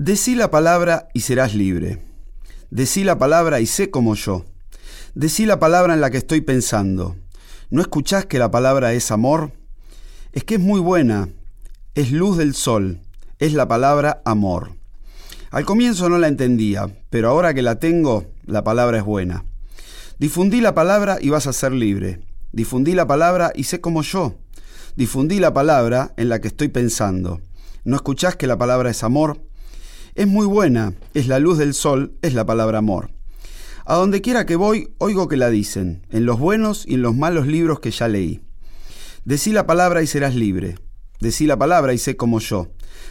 Decí la palabra y serás libre. Decí la palabra y sé como yo. Decí la palabra en la que estoy pensando. ¿No escuchás que la palabra es amor? Es que es muy buena, es luz del sol, es la palabra amor. Al comienzo no la entendía, pero ahora que la tengo, la palabra es buena. Difundí la palabra y vas a ser libre. Difundí la palabra y sé como yo. Difundí la palabra en la que estoy pensando. ¿No escuchás que la palabra es amor? Es muy buena, es la luz del sol, es la palabra amor. A donde quiera que voy, oigo que la dicen, en los buenos y en los malos libros que ya leí. Decí la palabra y serás libre. Decí la palabra y sé como yo.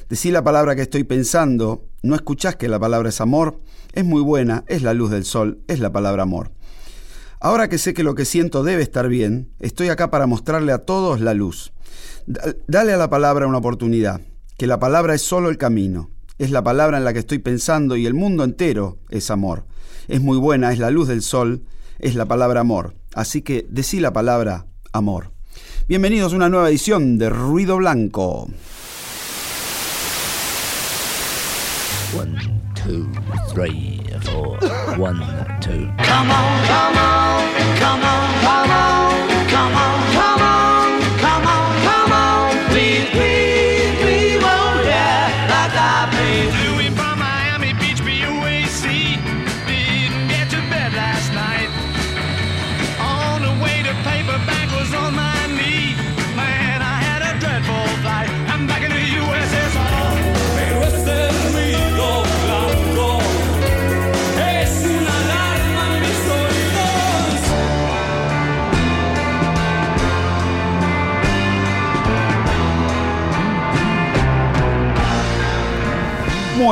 Decí la palabra que estoy pensando. ¿No escuchás que la palabra es amor? Es muy buena, es la luz del sol, es la palabra amor. Ahora que sé que lo que siento debe estar bien, estoy acá para mostrarle a todos la luz. Dale a la palabra una oportunidad, que la palabra es solo el camino es la palabra en la que estoy pensando y el mundo entero es amor. Es muy buena, es la luz del sol, es la palabra amor. Así que decí la palabra amor. Bienvenidos a una nueva edición de Ruido Blanco. One, two, three, four. One, two. Come on, come on, come on,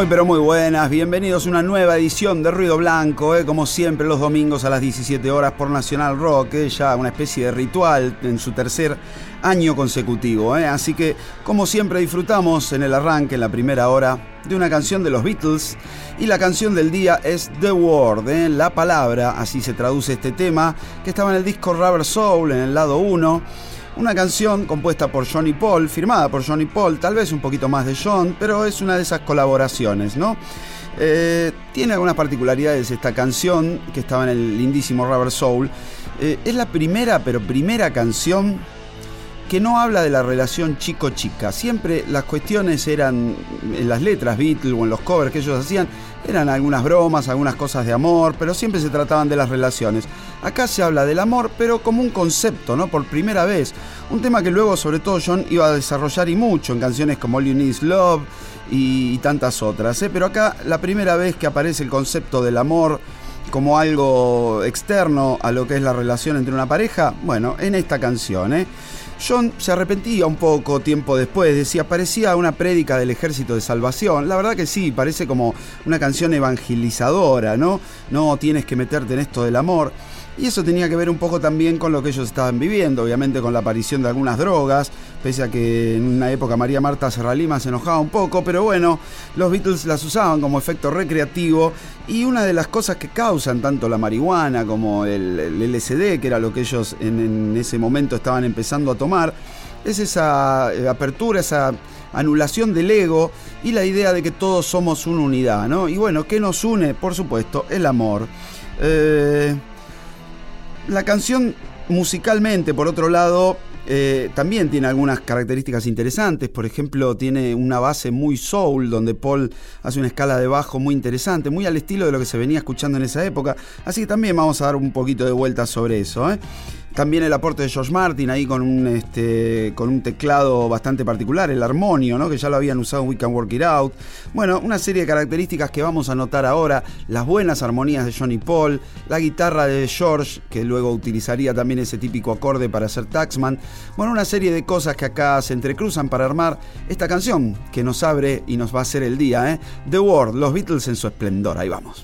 Pero muy buenas, bienvenidos a una nueva edición de Ruido Blanco, eh, como siempre los domingos a las 17 horas por Nacional Rock, eh, ya una especie de ritual en su tercer año consecutivo. Eh. Así que como siempre disfrutamos en el arranque, en la primera hora, de una canción de los Beatles y la canción del día es The Word, la palabra, así se traduce este tema, que estaba en el disco Rubber Soul en el lado 1 una canción compuesta por Johnny Paul, firmada por Johnny Paul, tal vez un poquito más de John, pero es una de esas colaboraciones, ¿no? Eh, tiene algunas particularidades esta canción que estaba en el lindísimo Rubber Soul. Eh, es la primera, pero primera canción que no habla de la relación chico-chica. Siempre las cuestiones eran en las letras Beatles o en los covers que ellos hacían, eran algunas bromas, algunas cosas de amor, pero siempre se trataban de las relaciones. Acá se habla del amor, pero como un concepto, ¿no? Por primera vez. Un tema que luego, sobre todo, John iba a desarrollar y mucho en canciones como All Love y, tantas otras. ¿eh? Pero acá, la primera vez que aparece el concepto del amor como algo externo a lo que es la relación entre una pareja, bueno, en esta canción, ¿eh? John se arrepentía un poco tiempo después, decía, parecía una prédica del ejército de salvación. La verdad que sí, parece como una canción evangelizadora, ¿no? No tienes que meterte en esto del amor. Y eso tenía que ver un poco también con lo que ellos estaban viviendo, obviamente con la aparición de algunas drogas, pese a que en una época María Marta Serralima se enojaba un poco, pero bueno, los Beatles las usaban como efecto recreativo y una de las cosas que causan tanto la marihuana como el, LSD, que era lo que ellos en, ese momento estaban empezando a tomar, es esa eh, apertura, esa anulación del ego y la idea de que todos somos una unidad, ¿no? Y bueno, ¿qué nos une? Por supuesto, el amor. Eh, la canción musicalmente, por otro lado, eh, también tiene algunas características interesantes. Por ejemplo, tiene una base muy soul, donde Paul hace una escala de bajo muy interesante, muy al estilo de lo que se venía escuchando en esa época. Así que también vamos a dar un poquito de vuelta sobre eso. ¿eh? También el aporte de George Martin ahí con un, este, con un teclado bastante particular, el armonio, ¿no? que ya lo habían usado en We Can Work It Out. Bueno, una serie de características que vamos a notar ahora, las buenas armonías de Johnny Paul, la guitarra de George, que luego utilizaría también ese típico acorde para hacer Taxman. Bueno, una serie de cosas que acá se entrecruzan para armar esta canción que nos abre y nos va a hacer el día. ¿eh? The World, los Beatles en su esplendor. Ahí vamos.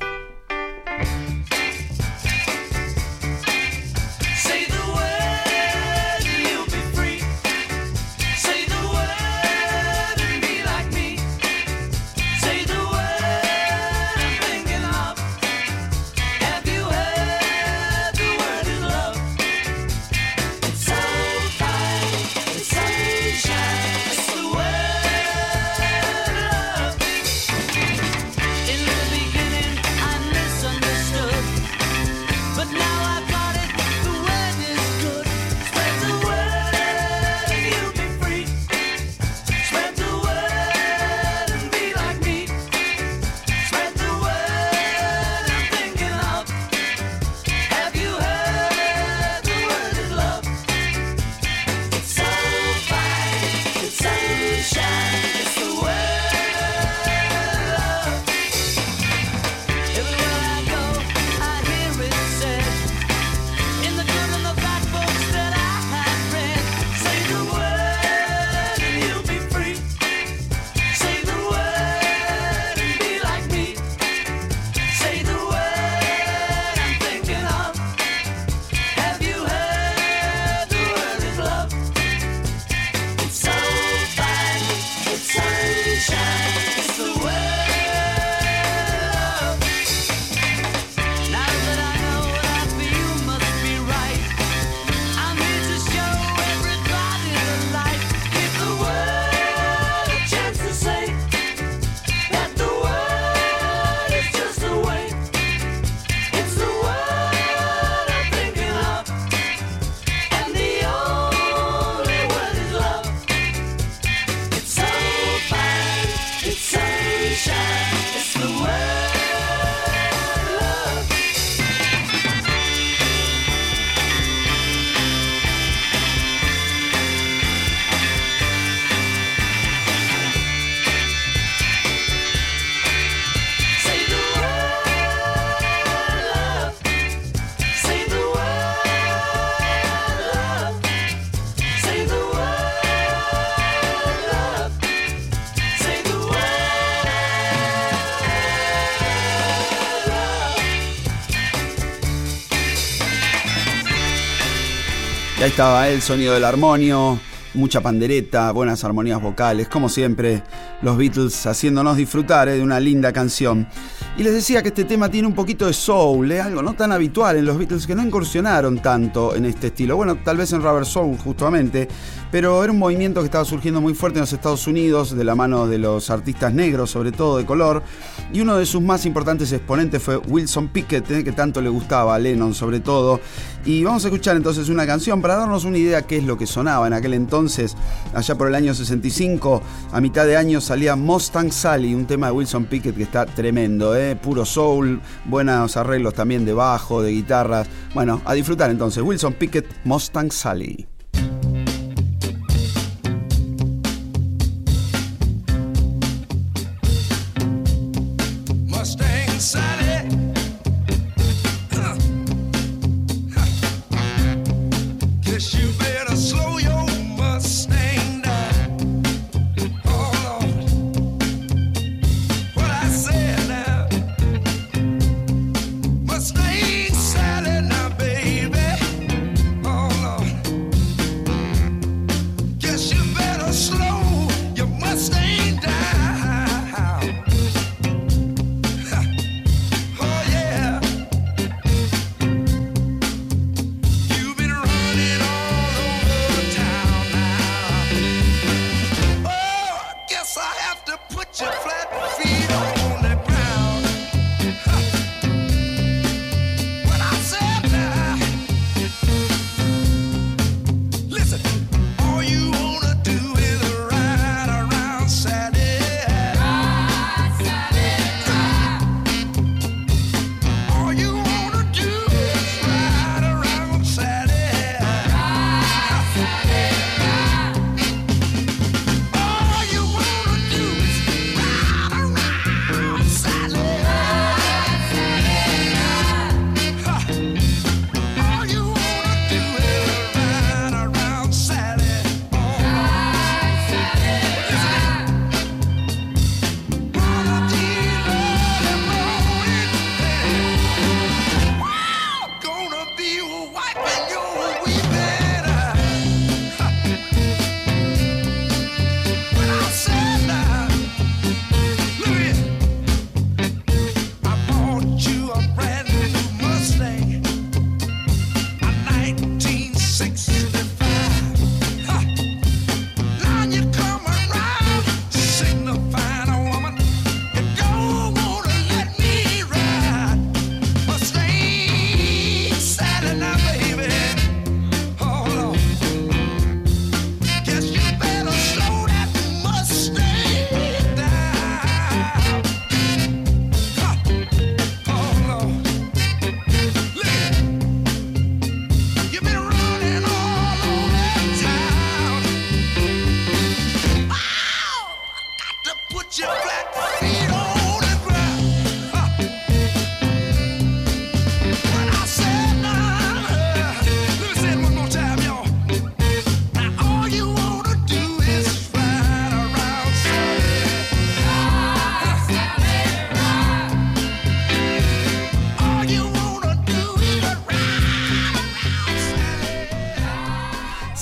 Estaba el sonido del armonio, mucha pandereta, buenas armonías vocales, como siempre, los Beatles haciéndonos disfrutar eh, de una linda canción. Y les decía que este tema tiene un poquito de soul, ¿eh? algo no tan habitual en los Beatles que no incursionaron tanto en este estilo. Bueno, tal vez en Rubber Soul justamente, pero era un movimiento que estaba surgiendo muy fuerte en los Estados Unidos, de la mano de los artistas negros, sobre todo de color. Y uno de sus más importantes exponentes fue Wilson Pickett, ¿eh? que tanto le gustaba a Lennon sobre todo. Y vamos a escuchar entonces una canción para darnos una idea qué es lo que sonaba en aquel entonces, allá por el año 65, a mitad de año salía Mustang Sally, un tema de Wilson Pickett que está tremendo, ¿eh? puro soul, buenos arreglos también de bajo, de guitarras. Bueno, a disfrutar entonces, Wilson Pickett, Mustang Sally.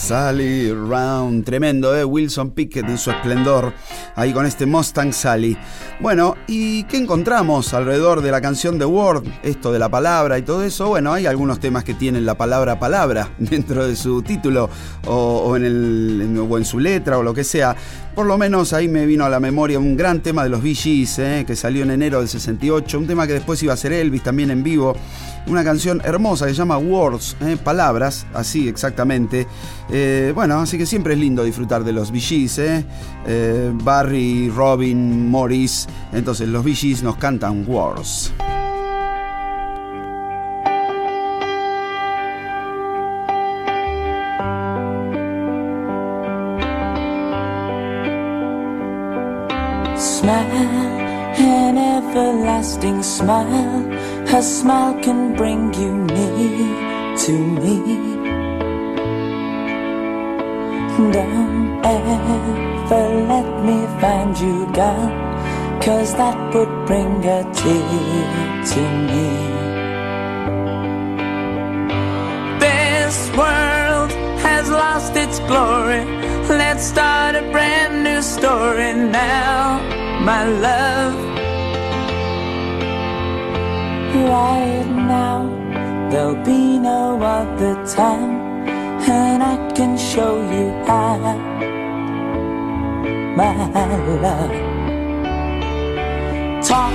Sally Round, tremendo, ¿eh? Wilson Pickett en su esplendor, ahí con este Mustang Sally. Bueno, ¿y qué encontramos alrededor de la canción The Word? Esto de la palabra y todo eso. Bueno, hay algunos temas que tienen la palabra palabra dentro de su título o, en, el, o en su letra o lo que sea. Por lo menos ahí me vino a la memoria un gran tema de los Gees, ¿eh? que salió en enero del 68, un tema que después iba a ser Elvis también en vivo una canción hermosa que se llama Words, ¿eh? palabras, así exactamente. Eh, bueno, así que siempre es lindo disfrutar de los ¿eh? Barry, Robin, Morris. Entonces los Bee nos cantan Words. An everlasting smile. Her smile can bring you near to me. Don't ever let me find you gone, cause that would bring a tear to me. This world lost its glory. Let's start a brand new story now, my love. Right now, there'll be no other time, and I can show you how, my love. Talk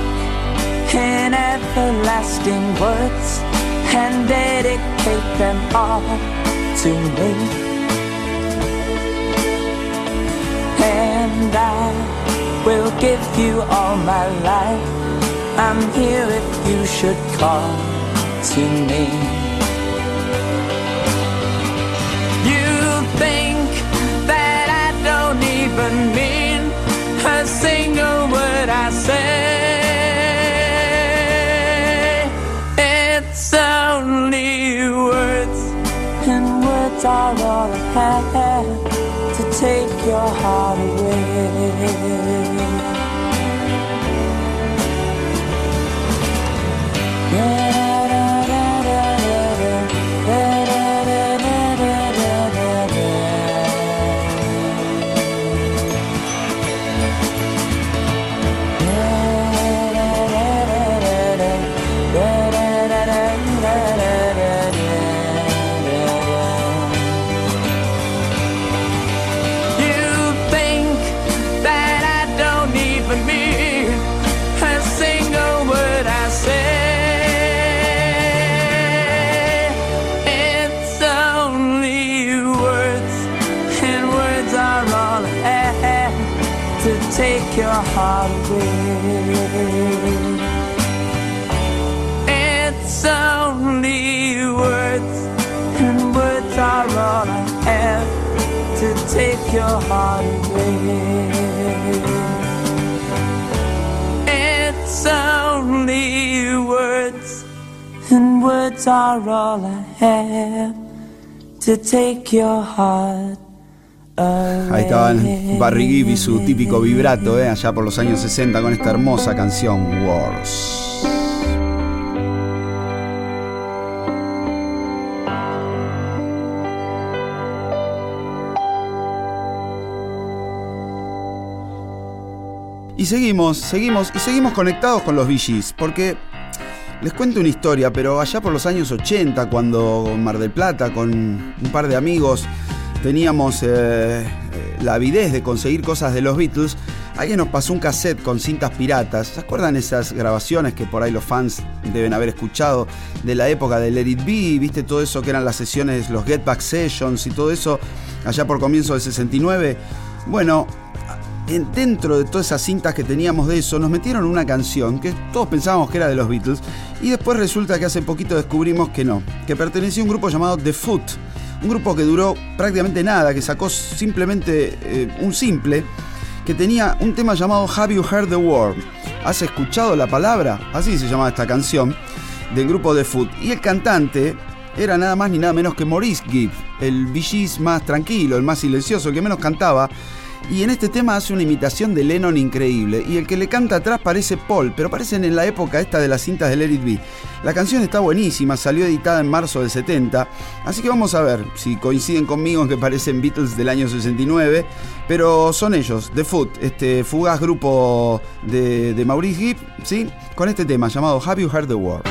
in everlasting words and dedicate them all to me. And I will give you all my life. I'm here if you should call to me. You think that I don't even mean a single word I say. It's only words, and words are all I have your heart away. It's only words, and words are all I have to take your heart away. Ahí estaban Barry Gibb y su típico vibrato, ¿eh? allá por los años 60 con esta hermosa canción Wars. Y seguimos, seguimos y seguimos conectados con los VGs, porque les cuento una historia, pero allá por los años 80, cuando Mar del Plata, con un par de amigos, teníamos eh, la avidez de conseguir cosas de los Beatles, alguien nos pasó un cassette con cintas piratas. ¿Se acuerdan esas grabaciones que por ahí los fans deben haber escuchado de la época de Let It Be? ¿Viste todo eso que eran las sesiones, los Get Back Sessions y todo eso allá por comienzo del 69? Bueno, en- dentro de todas esas cintas que teníamos de eso, nos metieron una canción que todos pensábamos que era de los Beatles y después resulta que hace poquito descubrimos que no, que pertenecía a un grupo llamado The Foot, un grupo que duró prácticamente nada, que sacó simplemente eh, un simple, que tenía un tema llamado Have You Heard the Word? ¿Has escuchado la palabra? Así se llamaba esta canción del grupo The Foot. Y el cantante era nada más ni nada menos que Maurice Gibb, el VG's más tranquilo, el más silencioso, el que menos cantaba. Y en este tema hace una imitación de Lennon increíble. Y el que le canta atrás parece Paul, pero parecen en la época esta de las cintas de Let It Be. La canción está buenísima, salió editada en marzo del 70. Así que vamos a ver si coinciden conmigo en que parecen Beatles del año 69. Pero son ellos, The Foot, este fugaz grupo de, Maurice Gibb, ¿sí? Con este tema llamado Have You Heard the Word?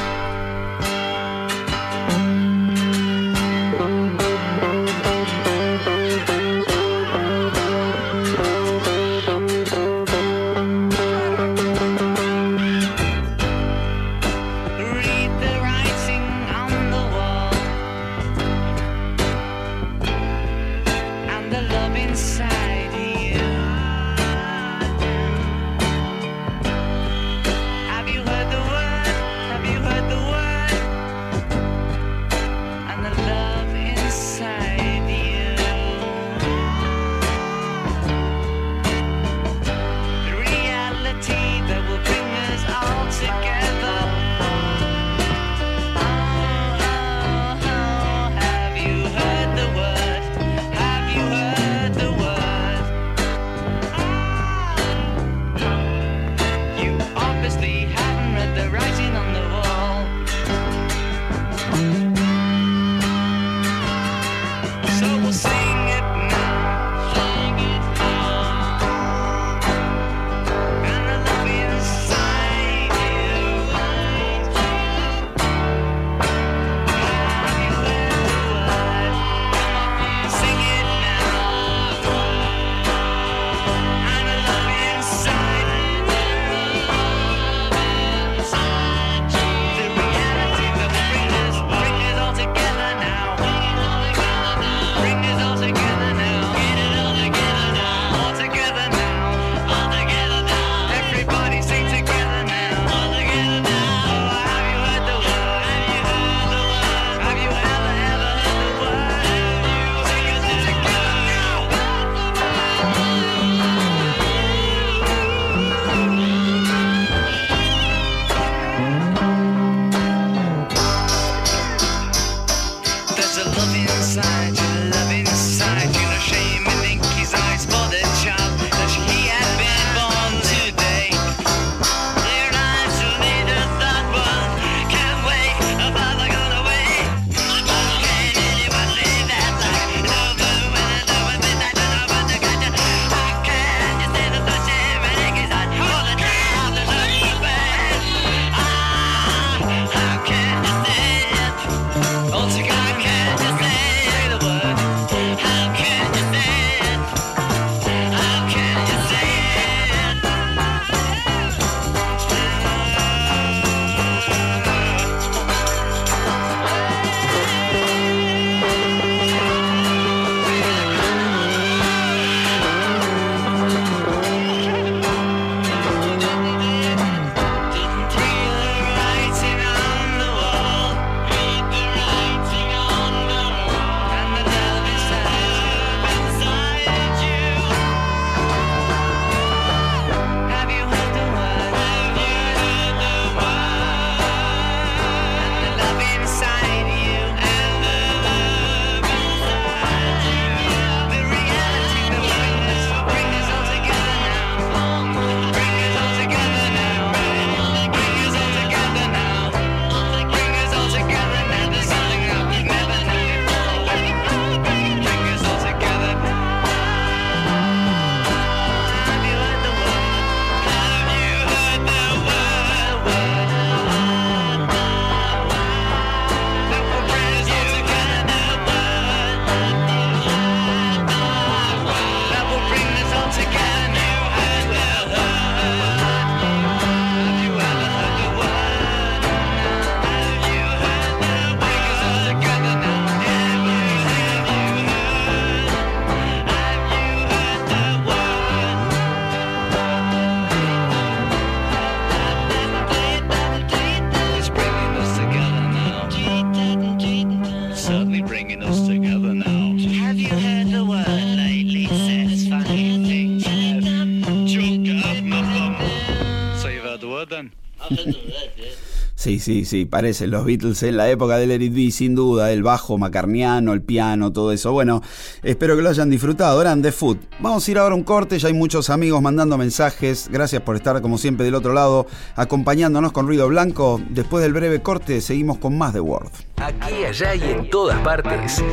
Sí, sí, parecen los Beatles en la época del Eric B, sin duda, el bajo macarniano, el piano, todo eso. Bueno, espero que lo hayan disfrutado. Eran The Food. Vamos a ir ahora a un corte, ya hay muchos amigos mandando mensajes. Gracias por estar, como siempre, del otro lado, acompañándonos con Ruido Blanco. Después del breve corte, seguimos con más The Word. Aquí, allá y en todas partes.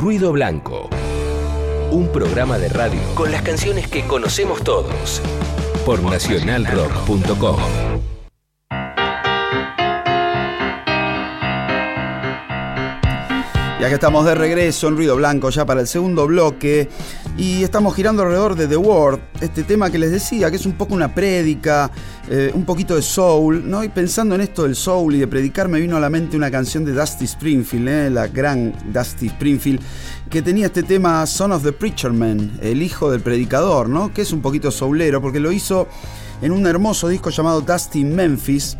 Ruido Blanco. Un programa de radio con las canciones que conocemos todos. Por nacionalrock.com. Ya que estamos de regreso en Ruido Blanco ya para el segundo bloque y estamos girando alrededor de The Word, este tema que les decía, que es un poco una prédica, eh, un poquito de soul, ¿no? Y pensando en esto del soul y de predicar me vino a la mente una canción de Dusty Springfield, ¿eh? la gran Dusty Springfield, que tenía este tema Son of the Preacher Man, el hijo del predicador, ¿no? Que es un poquito soulero porque lo hizo en un hermoso disco llamado Dusty Memphis.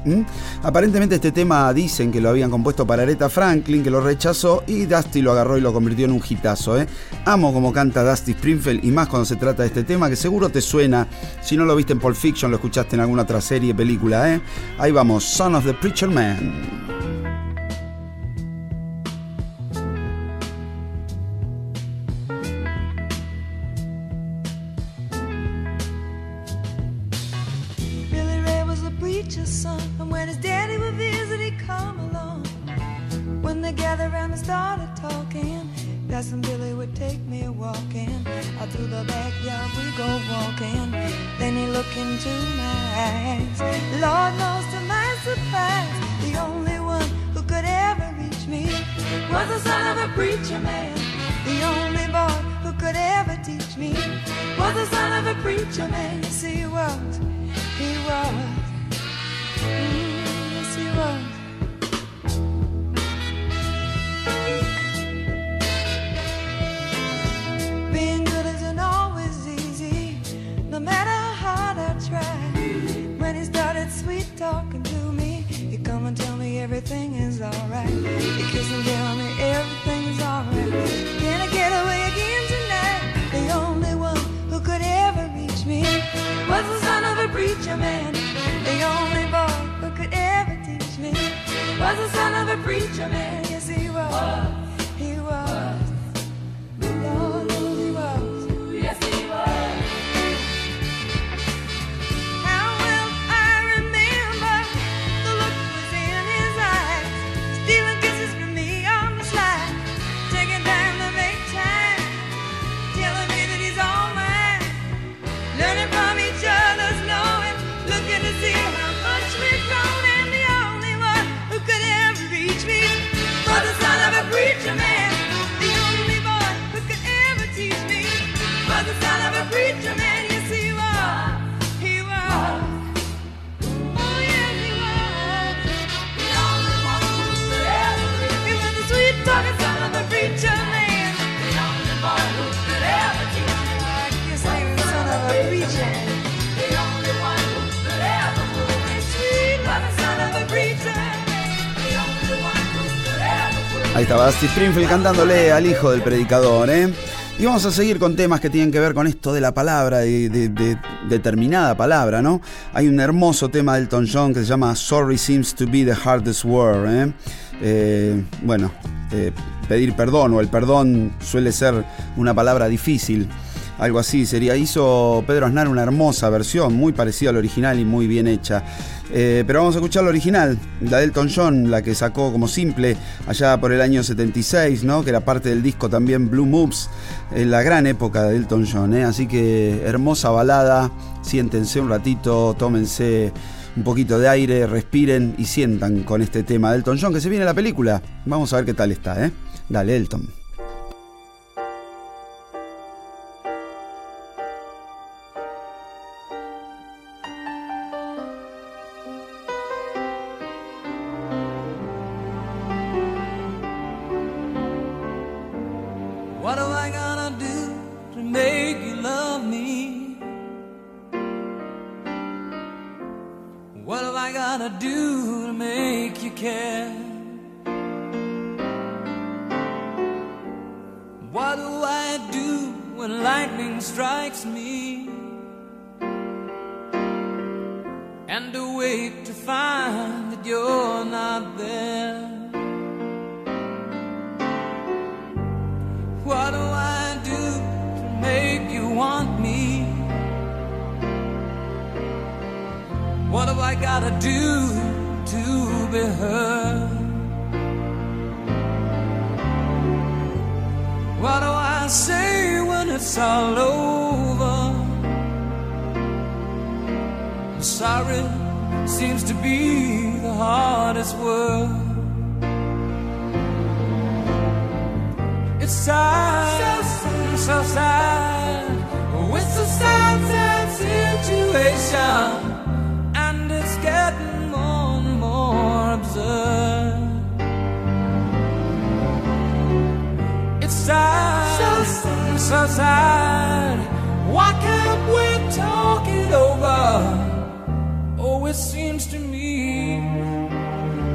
Aparentemente este tema dicen que lo habían compuesto para Aretha Franklin, que lo rechazó y Dusty lo agarró y lo convirtió en un hitazo. ¿eh? Amo como canta Dusty Springfield y más cuando se trata de este tema que seguro te suena. Si no lo viste en Pulp Fiction, lo escuchaste en alguna otra serie, película. ¿eh? Ahí vamos, Son of the Preacher Man. Springfield cantándole al hijo del predicador, ¿eh? Y vamos a seguir con temas que tienen que ver con esto de la palabra, de determinada palabra, ¿no? Hay un hermoso tema de Elton John que se llama Sorry Seems to be the Hardest Word, ¿eh? Eh, bueno, eh, pedir perdón o el perdón suele ser una palabra difícil. Algo así sería. Hizo Pedro Aznar una hermosa versión, muy parecida al original y muy bien hecha. Eh, pero vamos a escuchar la original, la de Elton John, la que sacó como simple allá por el año 76, ¿no? que era parte del disco también Blue Moves, en la gran época de Elton John. ¿eh? Así que hermosa balada, siéntense un ratito, tómense un poquito de aire, respiren y sientan con este tema de Elton John, que se viene la película. Vamos a ver qué tal está. ¿eh? Dale, Elton. Do to be heard? What do I say when it's all over? Sorry seems to be the hardest word. It's sad, so, so sad. It's a sad, sad situation, so. Why can't we talk it over? Oh, it seems to me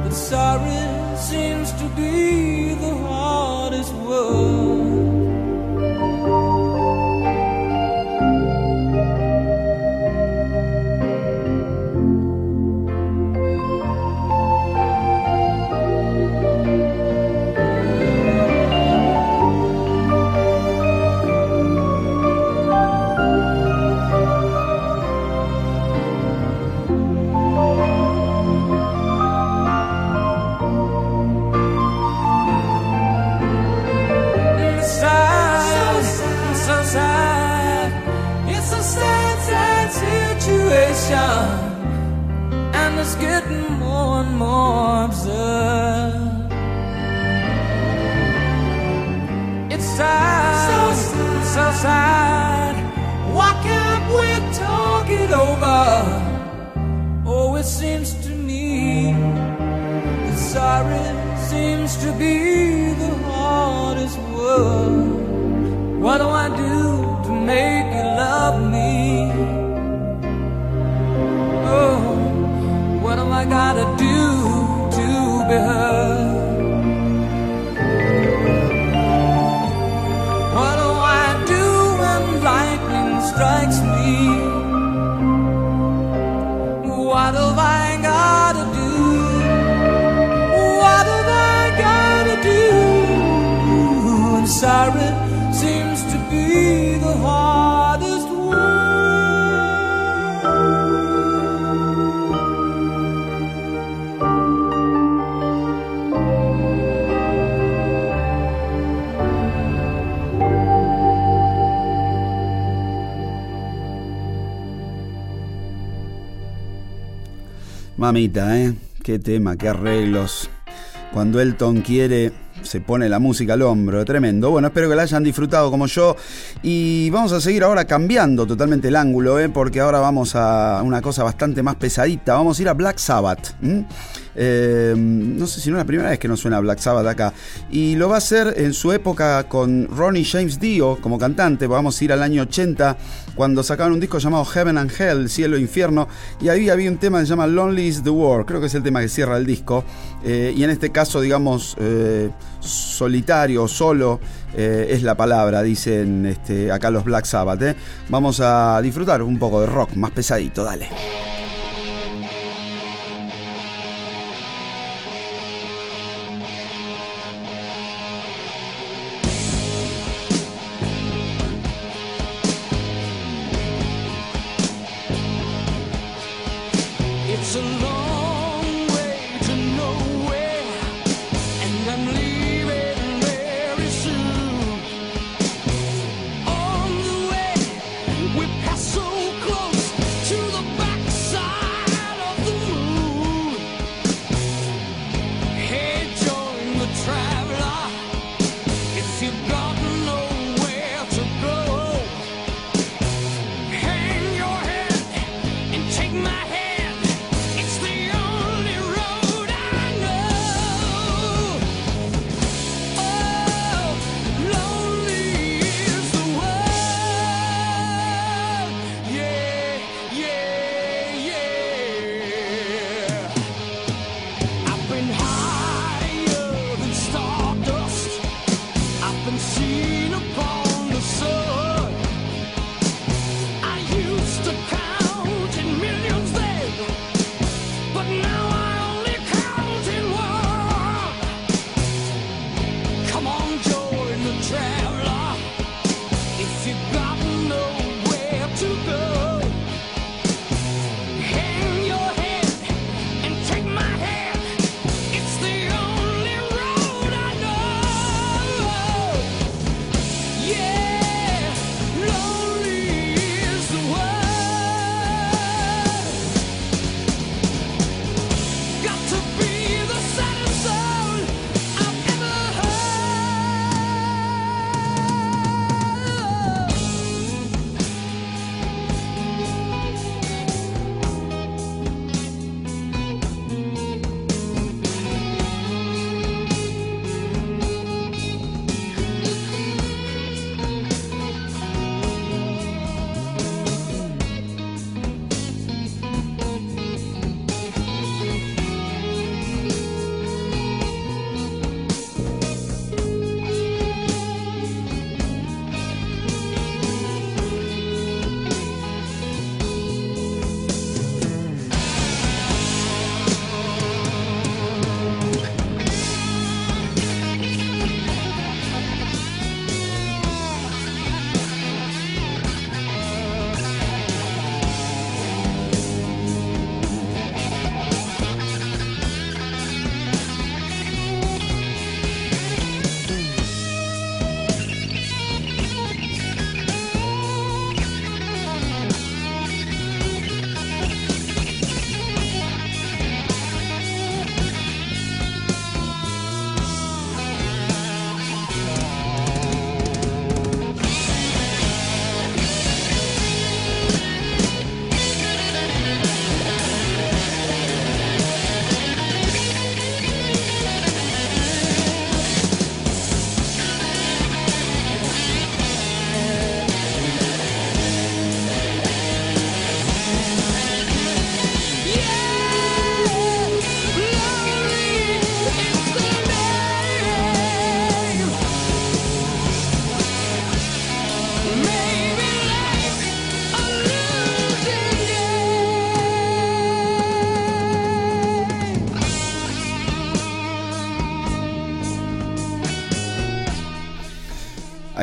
that sorry seems to be passar. Mamita, ¿eh? Qué tema, qué arreglos. Cuando Elton quiere, se pone la música al hombro. Tremendo. Bueno, espero que la hayan disfrutado como yo. Y vamos a seguir ahora cambiando totalmente el ángulo, ¿eh? Porque ahora vamos a una cosa bastante más pesadita. Vamos a ir a Black Sabbath. Eh, no sé si no es la primera vez que nos suena Black Sabbath acá. Y lo va a hacer en su época con Ronnie James Dio como cantante. Vamos a ir al año 80 cuando sacaron un disco llamado Heaven and Hell, Cielo e Infierno. Y ahí había un tema que se llama Lonely is the War. Creo que es el tema que cierra el disco. Eh, y en este caso, digamos, eh, solitario, solo. eh, es la palabra, dicen este, acá los Black Sabbath. Vamos a disfrutar un poco de rock más pesadito, dale.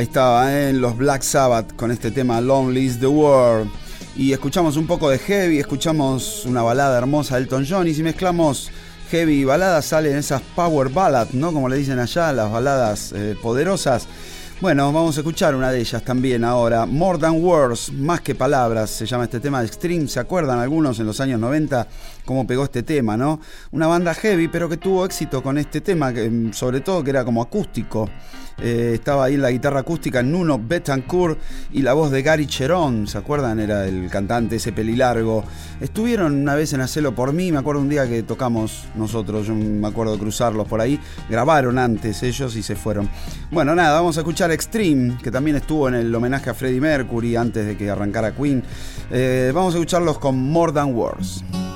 Estaba, ¿eh? los Black Sabbath con este tema Lonely is the World. Y escuchamos un poco de heavy, escuchamos una balada hermosa de Elton John y si mezclamos heavy y balada salen esas power ballads, ¿no? Como le dicen allá, las baladas eh, poderosas. Bueno, vamos a escuchar una de ellas también ahora. More Than Words, más que palabras, se llama este tema de Extreme. ¿Se acuerdan algunos en los años 90 cómo pegó este tema, no? Una banda heavy, pero que tuvo éxito con este tema, que, mm, sobre todo que era como acústico. Eh, estaba ahí la guitarra acústica Nuno Betancourt y la voz de Gary Cherón, ¿se acuerdan? Era el cantante ese pelilargo. Estuvieron una vez en Hacelo por mí, me acuerdo un día que tocamos nosotros, yo me acuerdo cruzarlos por ahí. Grabaron antes ellos y se fueron. Bueno, nada, vamos a escuchar Extreme, que también estuvo en el homenaje a Freddie Mercury antes de que arrancara Queen. Eh, vamos a escucharlos con More Than Words.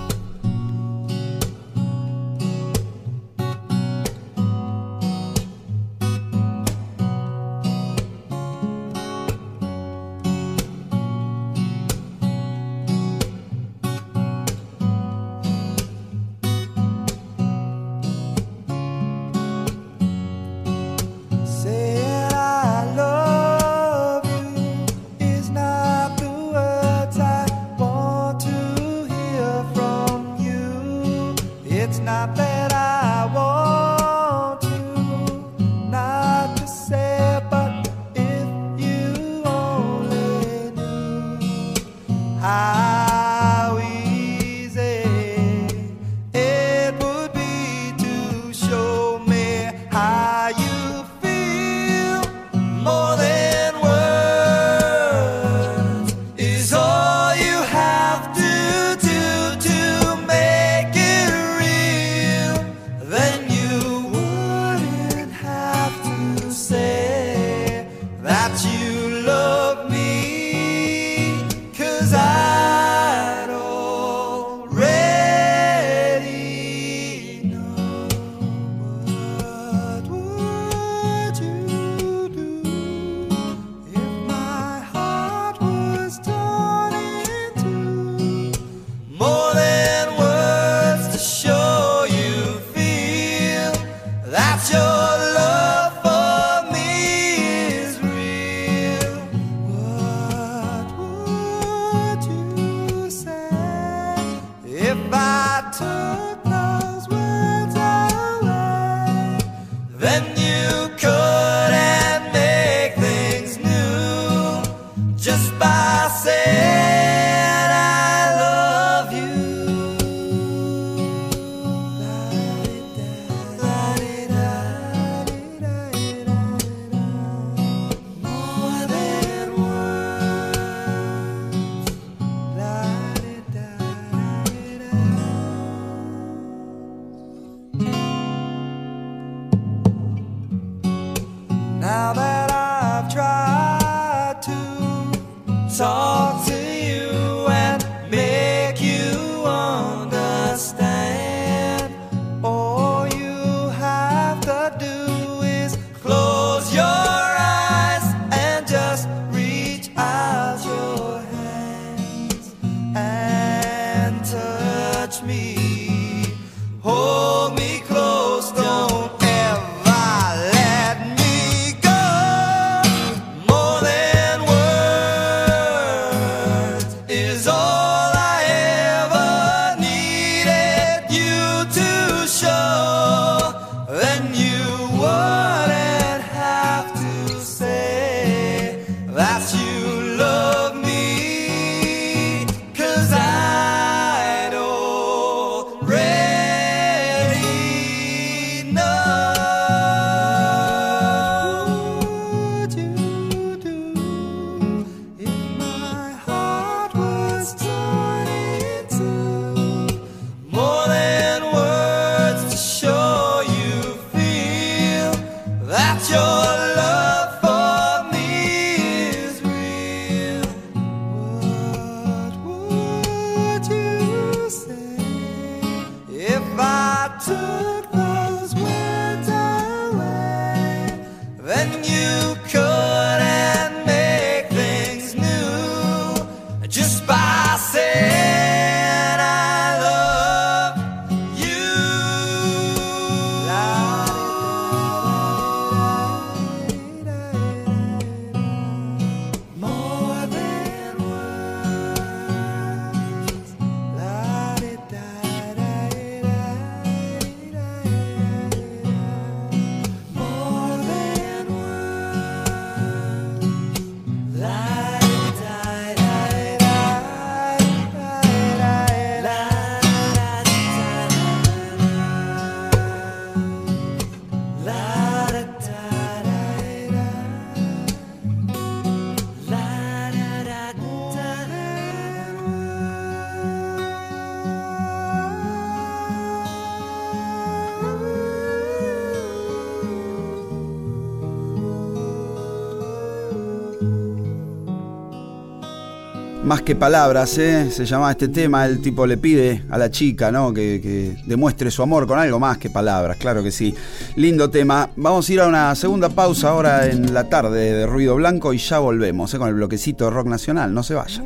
Más que palabras, ¿eh? se llama este tema, el tipo le pide a la chica, ¿no? Que, demuestre su amor con algo más que palabras, claro que sí. Lindo tema. Vamos a ir a una segunda pausa ahora en la tarde de Ruido Blanco y ya volvemos ¿eh? con el bloquecito de rock nacional. No se vayan.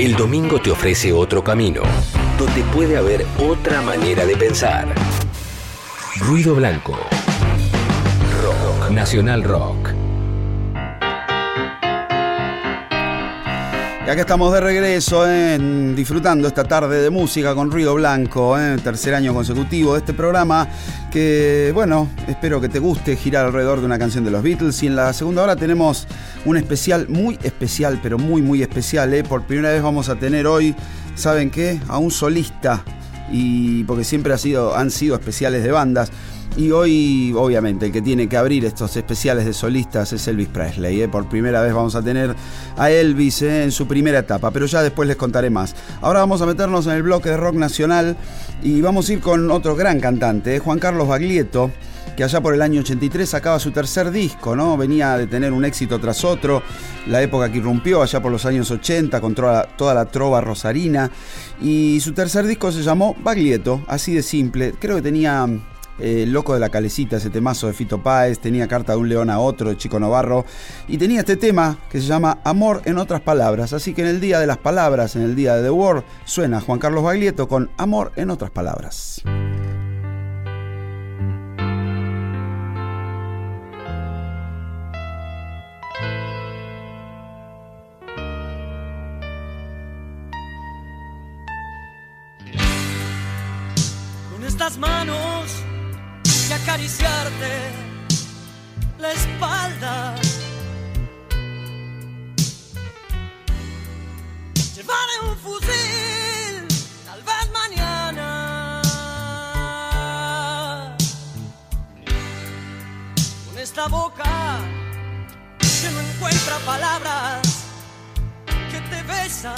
El domingo te ofrece otro camino, donde puede haber otra manera de pensar. Ruido Blanco. Rock. Nacional Rock. Y acá estamos de regreso, disfrutando esta tarde de música con Ruido Blanco, ¿eh? tercer año consecutivo de este programa, que bueno, espero que te guste girar alrededor de una canción de los Beatles. Y en la segunda hora tenemos un especial muy especial, pero muy muy especial. ¿eh? Por primera vez vamos a tener hoy, ¿saben qué? A un solista, y porque siempre ha sido, han sido especiales de bandas. Y hoy, obviamente, el que tiene que abrir estos especiales de solistas es Elvis Presley. ¿eh? Por primera vez vamos a tener a Elvis ¿eh? en su primera etapa, pero ya después les contaré más. Ahora vamos a meternos en el bloque de rock nacional y vamos a ir con otro gran cantante. Juan Carlos Baglietto, que allá por el año 83 sacaba su tercer disco, ¿no? Venía de tener un éxito tras otro, la época que irrumpió allá por los años 80 con toda la, toda la trova rosarina. Y su tercer disco se llamó Baglietto, así de simple. Creo que tenía eh, Loco de la Calecita, ese temazo de Fito Páez, tenía Carta de un León a otro de Chico Novarro, y tenía este tema que se llama Amor en otras palabras. Así que en el Día de las Palabras, en el Día de The World, suena Juan Carlos Baglietto con Amor en otras palabras. Acariciarte la espalda. Llevaré un fusil, tal vez mañana. Con esta boca que no encuentra palabras, que te besa.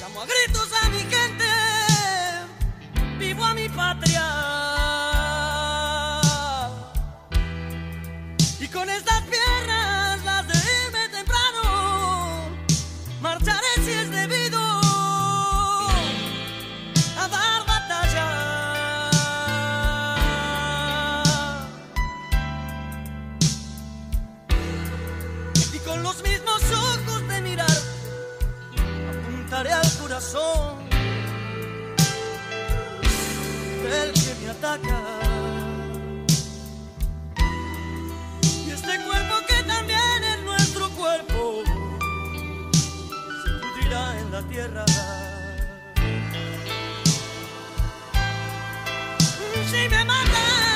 Llamo a gritos a mi vivo mi patria. Y con estas piernas, las de irme temprano, marcharé si es debido a dar batalla. Y con los mismos ojos de mirar apuntaré al corazón del que me ataca. Y este cuerpo que también es nuestro cuerpo se pudrirá en la tierra. Si me matan.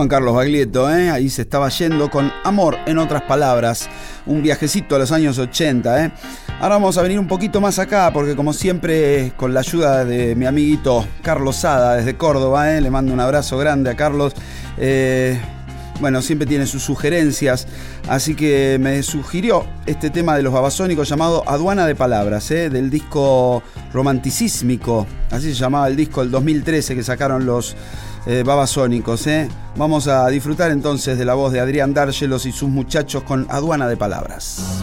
Juan Carlos Baglietto, ¿eh? ahí se estaba yendo con Amor, en otras palabras, un viajecito a los años 80. ¿eh? Ahora vamos a venir un poquito más acá, porque como siempre, con la ayuda de mi amiguito Carlos Sada desde Córdoba, ¿eh? le mando un abrazo grande a Carlos. Bueno, siempre tiene sus sugerencias, así que me sugirió este tema de los babasónicos llamado Aduana de Palabras, del disco romanticísmico, así se llamaba el disco del 2013 que sacaron los eh, babasónicos. ¿eh? Vamos a disfrutar entonces de la voz de Adrián Dárgelos y sus muchachos con Aduana de Palabras.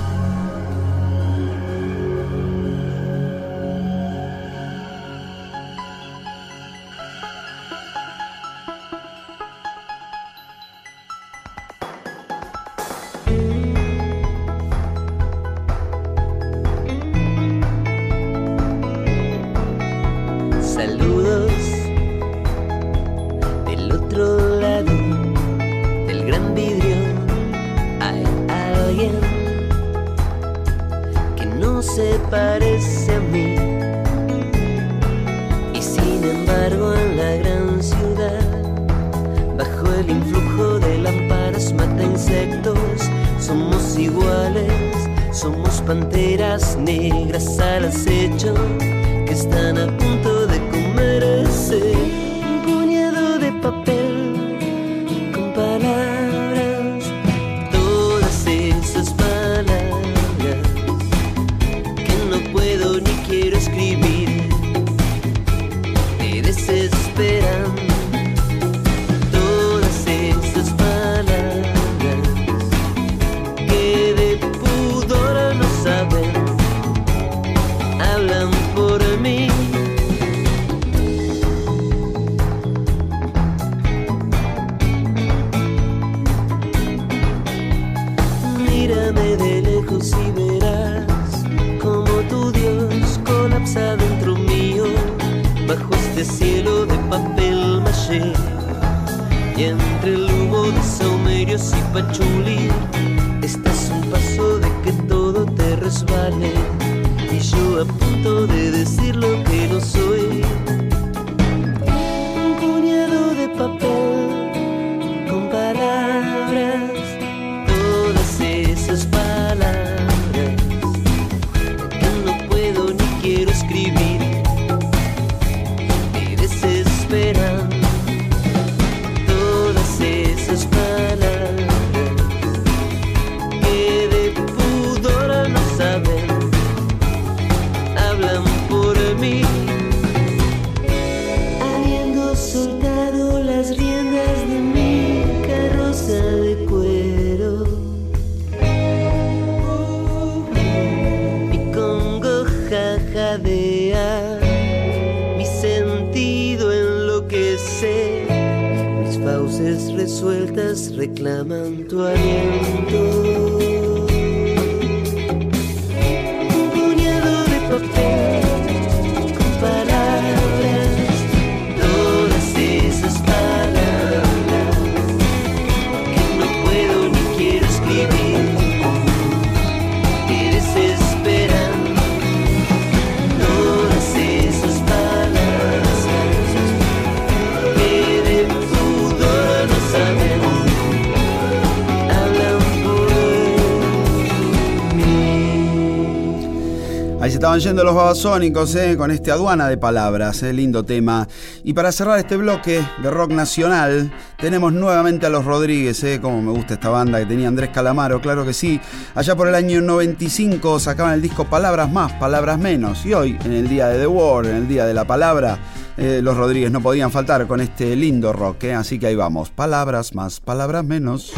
Yendo los babasónicos eh, con este aduana de palabras, eh, lindo tema. Y para cerrar este bloque de rock nacional, tenemos nuevamente a los Rodríguez, eh, como me gusta esta banda que tenía Andrés Calamaro, claro que sí. Allá por el año 95 sacaban el disco Palabras Más, Palabras Menos. Y hoy, en el día de The War, en el día de la palabra, los Rodríguez no podían faltar con este lindo rock. así que ahí vamos, Palabras Más, Palabras Menos.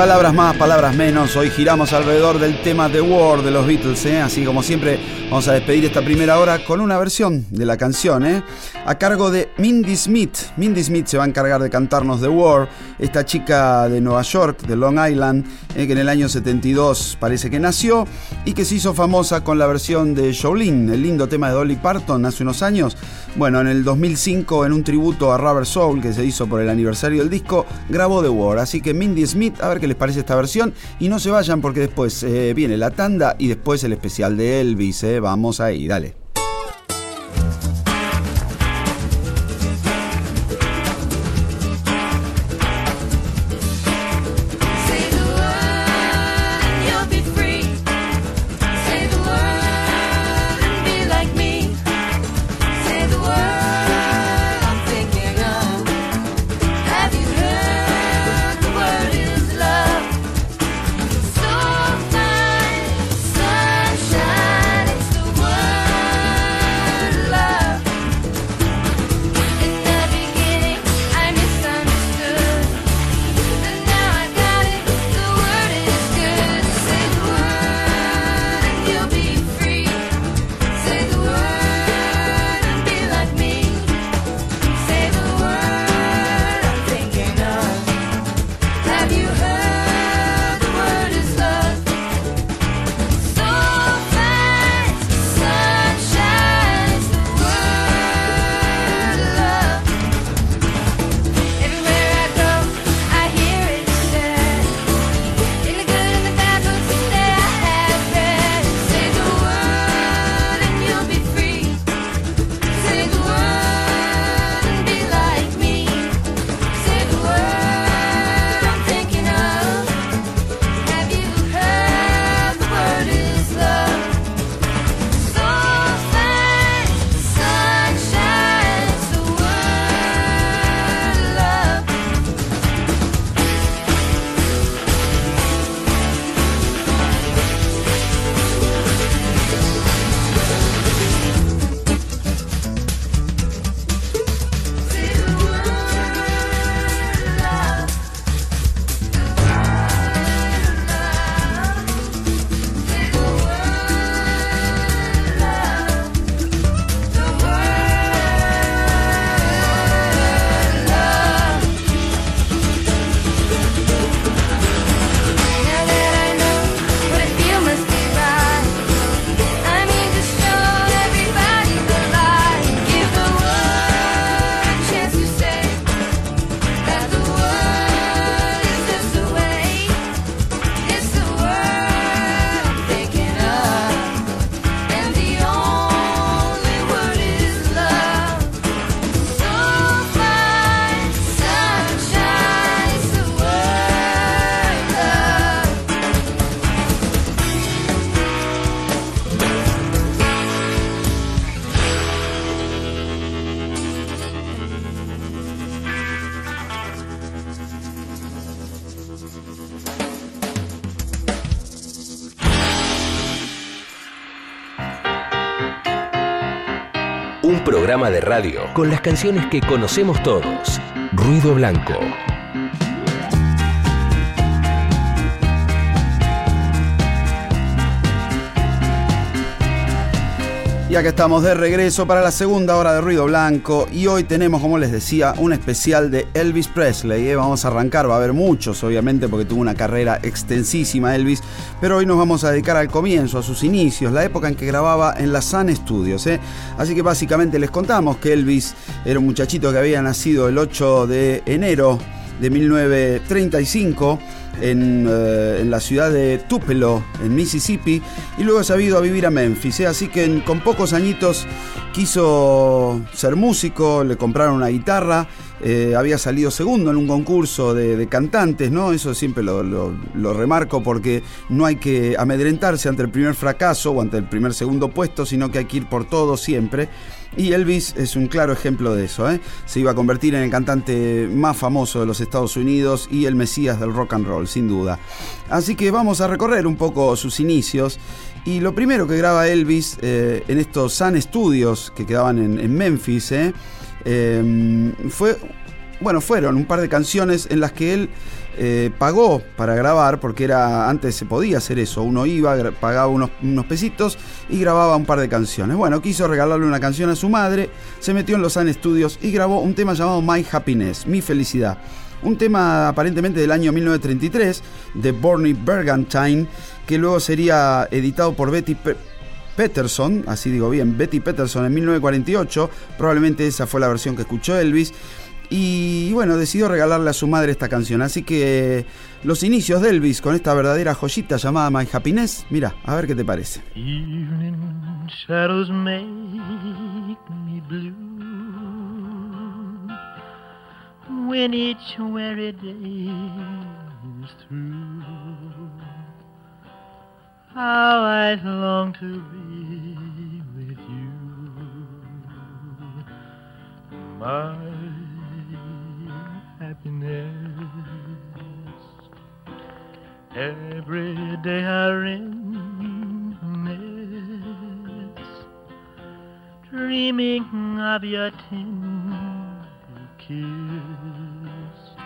Palabras más, palabras menos. Hoy giramos alrededor del tema The War de los Beatles, ¿eh? así como siempre vamos a despedir esta primera hora con una versión de la canción, ¿eh? a cargo de Mindy Smith. Mindy Smith se va a encargar de cantarnos The War, esta chica de Nueva York, de Long Island, ¿eh? que en el año 72 parece que nació y que se hizo famosa con la versión de Jolene, el lindo tema de Dolly Parton hace unos años. Bueno, en el 2005, en un tributo a Rubber Soul que se hizo por el aniversario del disco, grabó The War. Así que Mindy Smith, a ver qué les parece esta versión. Y no se vayan porque después eh, viene la tanda y después el especial de Elvis. eh. Vamos ahí, dale. De radio con las canciones que conocemos todos. Ruido Blanco. Y acá estamos de regreso para la segunda hora de Ruido Blanco y hoy tenemos, como les decía, un especial de Elvis Presley. ¿eh? Vamos a arrancar, va a haber muchos obviamente porque tuvo una carrera extensísima Elvis, pero hoy nos vamos a dedicar al comienzo, a sus inicios, la época en que grababa en la Sun Studios. ¿eh? Así que básicamente les contamos que Elvis era un muchachito que había nacido el 8 de enero de 1935 en, eh, en la ciudad de Tupelo, en Mississippi, y luego se ha ido a vivir a Memphis. ¿eh? Así que con pocos añitos quiso ser músico, le compraron una guitarra, eh, había salido segundo en un concurso de, cantantes, ¿no? Eso siempre lo remarco porque no hay que amedrentarse ante el primer fracaso o ante el primer segundo puesto, sino que hay que ir por todo siempre. Y Elvis es un claro ejemplo de eso. ¿eh? Se iba a convertir en el cantante más famoso de los Estados Unidos y el mesías del rock and roll, sin duda. Así que vamos a recorrer un poco sus inicios. Y lo primero que graba Elvis eh, en estos Sun Studios que quedaban en, en Memphis ¿eh? Eh, fue, bueno, fueron un par de canciones en las que él eh, pagó para grabar, porque era antes se podía hacer eso. Uno iba, pagaba unos, unos pesitos y grababa un par de canciones. Bueno, quiso regalarle una canción a su madre, se metió en los Sun Studios y grabó un tema llamado My Happiness, Mi Felicidad. Un tema aparentemente del año 1933 de Bernie Bergantine, que luego sería editado por Betty Peterson, así digo bien, Betty Peterson en 1948, probablemente esa fue la versión que escuchó Elvis. Y bueno, decidió regalarle a su madre esta canción. Así que los inicios de Elvis con esta verdadera joyita llamada My Happiness, mira, a ver qué te parece. When my happiness. Every day I reminisce, dreaming of your tender kiss,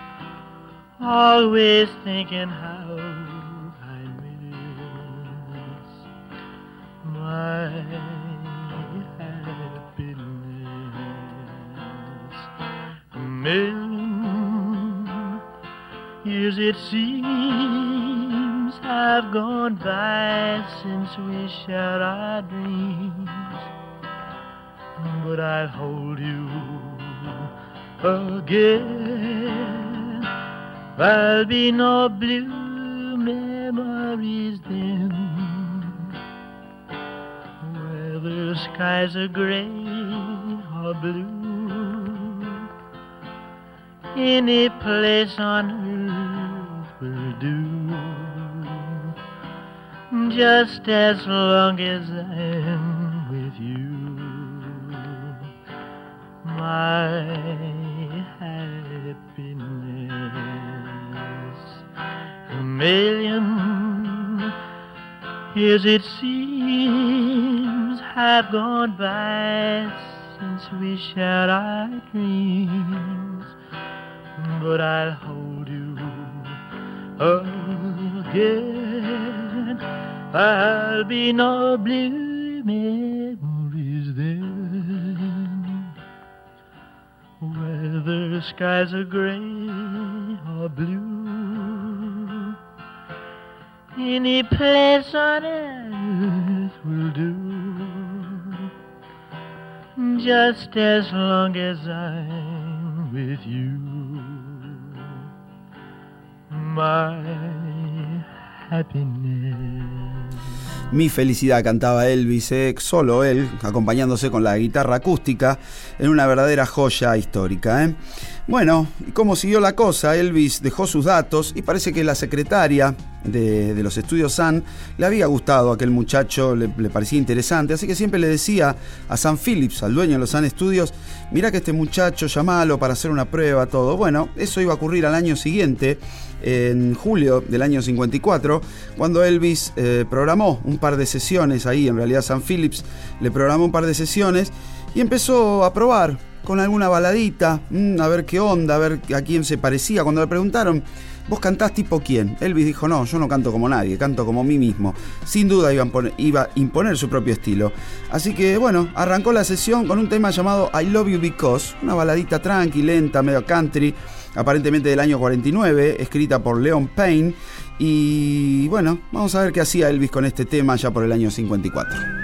always thinking how I miss my Million years it seems have gone by since we shared our dreams. But I'll hold you again. There'll be no blue memories then. Whether skies are gray or blue. Any place on earth will do. Just as long as I'm with you. My happiness. A million years it seems have gone by since we shared our dreams. But I'll hold you again. I'll be no blue memories then. Whether skies are gray or blue, any place on earth will do. Just as long as I'm with you, Mi felicidad cantaba Elvis, eh, solo él, acompañándose con la guitarra acústica, en una verdadera joya histórica. ¿eh? Bueno, ¿y cómo siguió la cosa? Elvis dejó sus datos y parece que la secretaria de, los estudios Sun le había gustado a aquel muchacho, le, parecía interesante, así que siempre le decía a Sam Phillips, al dueño de los Sun Studios, mira que este muchacho, llamalo para hacer una prueba, todo. Bueno, eso iba a ocurrir al año siguiente en julio del año 54, cuando Elvis eh, programó un par de sesiones ahí, en realidad Sam Phillips le programó un par de sesiones Y empezó a probar con alguna baladita, mm, a ver qué onda, a ver a quién se parecía. Cuando le preguntaron, ¿vos cantás tipo quién? Elvis dijo, no, yo no canto como nadie, canto como mí mismo. Sin duda iba a, imponer, su propio estilo. Así que bueno, arrancó la sesión con un tema llamado I Love You Because, una baladita tranqui, lenta, medio country, aparentemente del año 49, escrita por Leon Payne. Y bueno, vamos a ver qué hacía Elvis con este tema ya por el año 54.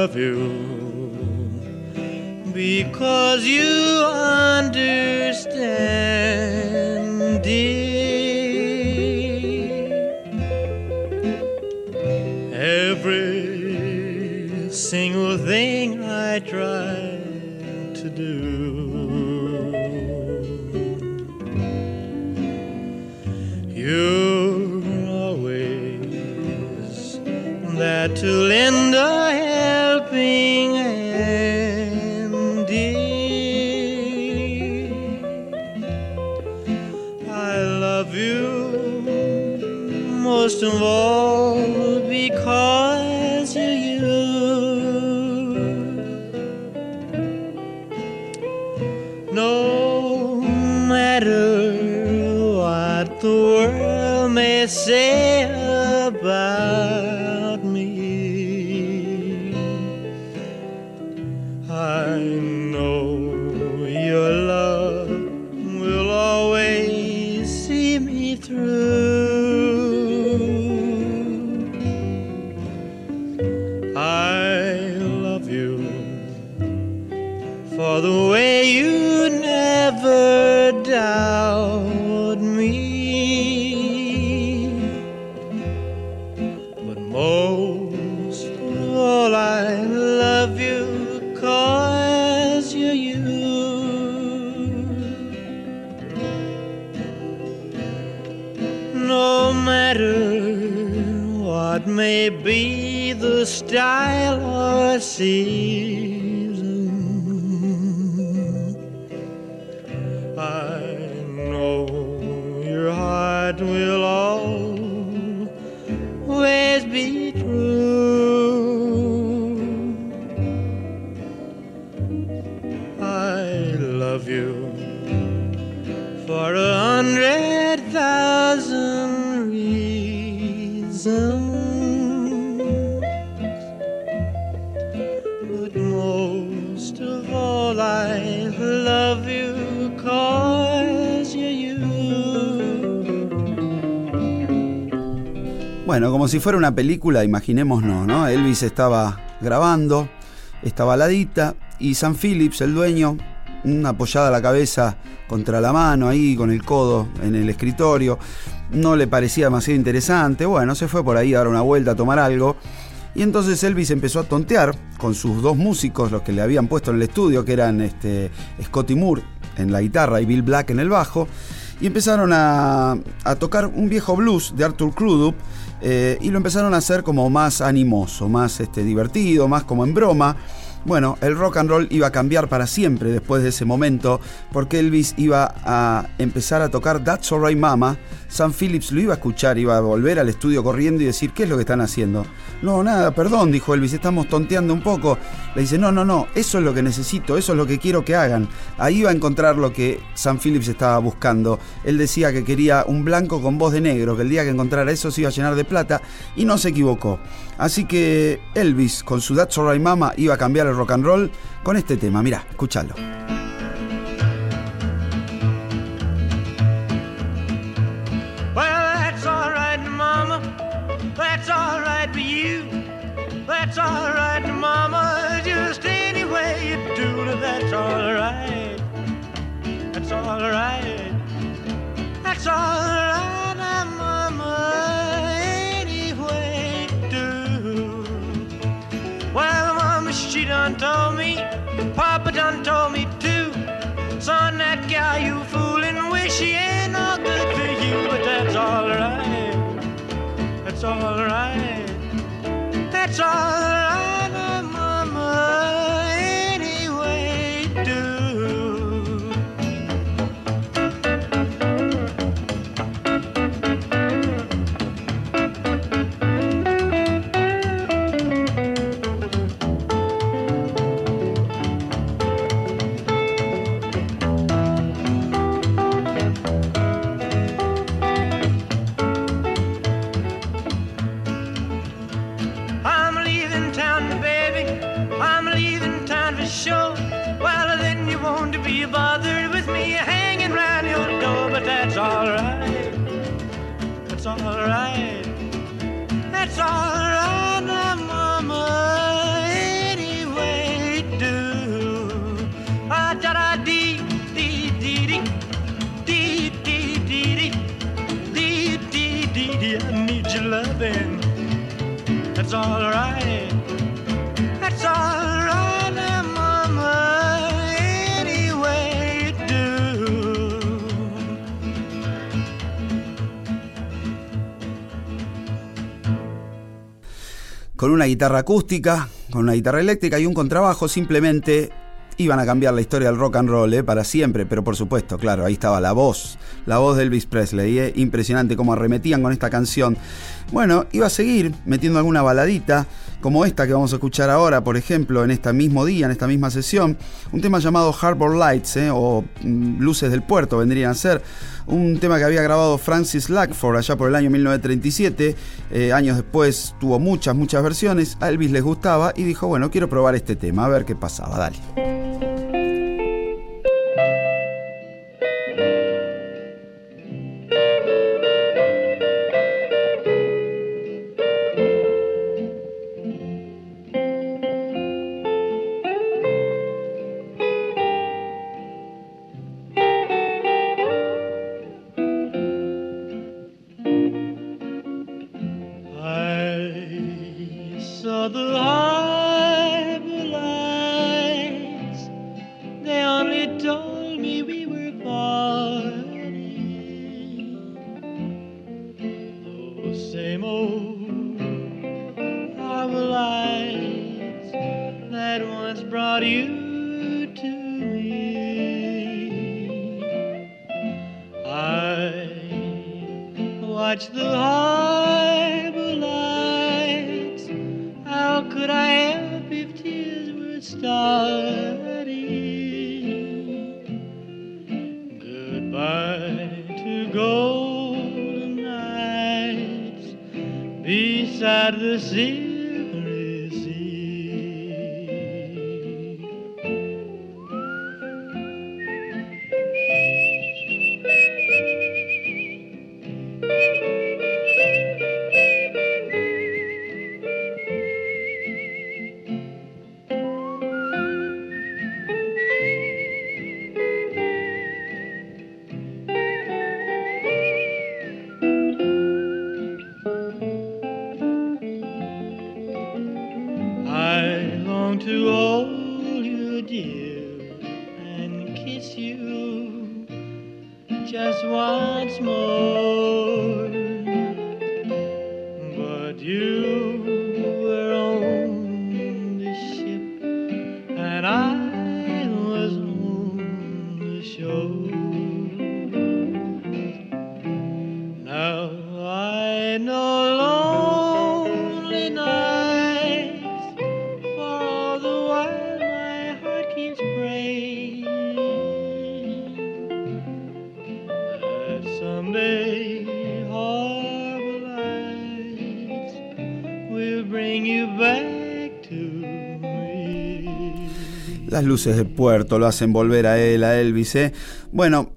Love you because you understand, dear. Every single thing I try to do. You're always there to lend a all because you're you. No matter what the world may say style or season, I know your heart will always be true. Si fuera una película, imaginémonos, ¿no? Elvis estaba grabando esta baladita y Sam Phillips, el dueño, mm, apoyada la cabeza contra la mano ahí con el codo en el escritorio, no le parecía demasiado interesante, bueno, se fue por ahí a dar una vuelta a tomar algo. Y entonces Elvis empezó a tontear con sus dos músicos, los que le habían puesto en el estudio, que eran este, Scotty Moore en la guitarra y Bill Black en el bajo, y empezaron a, a tocar un viejo blues de Arthur Crudup, eh, y lo empezaron a hacer como más animoso, más este, divertido, más como en broma. Bueno, el rock and roll iba a cambiar para siempre después de ese momento, porque Elvis iba a empezar a tocar That's Alright Mama. Sam Phillips lo iba a escuchar, iba a volver al estudio corriendo y decir, ¿qué es lo que están haciendo? No, nada, perdón, dijo Elvis, estamos tonteando un poco. Le dice, no, no, no, eso es lo que necesito, eso es lo que quiero que hagan. Ahí va a encontrar lo que Sam Phillips estaba buscando. Él decía que quería un blanco con voz de negro, que el día que encontrara eso se iba a llenar de plata, y no se equivocó. Así que Elvis, con su That's Alright Mama, iba a cambiar el rock and roll con este tema. Mirá, escúchalo. That's all right, Mama. Just any way you do that's all right. That's all right. That's all right, Mama. Any way do. Well, Mama, she done told me. Papa done told me too. Son, that gal you fooling with, she ain't no good for you, but that's. That's alright. That's alright, uh, that's all I con una guitarra acústica, con una guitarra eléctrica y un contrabajo, simplemente iban a cambiar la historia del rock and roll ¿eh? para siempre, pero por supuesto, claro, ahí estaba la voz, la voz de Elvis Presley, ¿eh? impresionante cómo arremetían con esta canción. Bueno, iba a seguir metiendo alguna baladita, como esta que vamos a escuchar ahora, por ejemplo, en este mismo día, en esta misma sesión, un tema llamado Harbor Lights, ¿eh? o mm, Luces del Puerto vendrían a ser, un tema que había grabado Francis Lackford allá por el año 1937, eh, años después tuvo muchas, muchas versiones, a Elvis les gustaba y dijo, bueno, quiero probar este tema, a ver qué pasaba, dale. De puerto lo hacen volver a él, a Elvis, ¿eh? Bueno,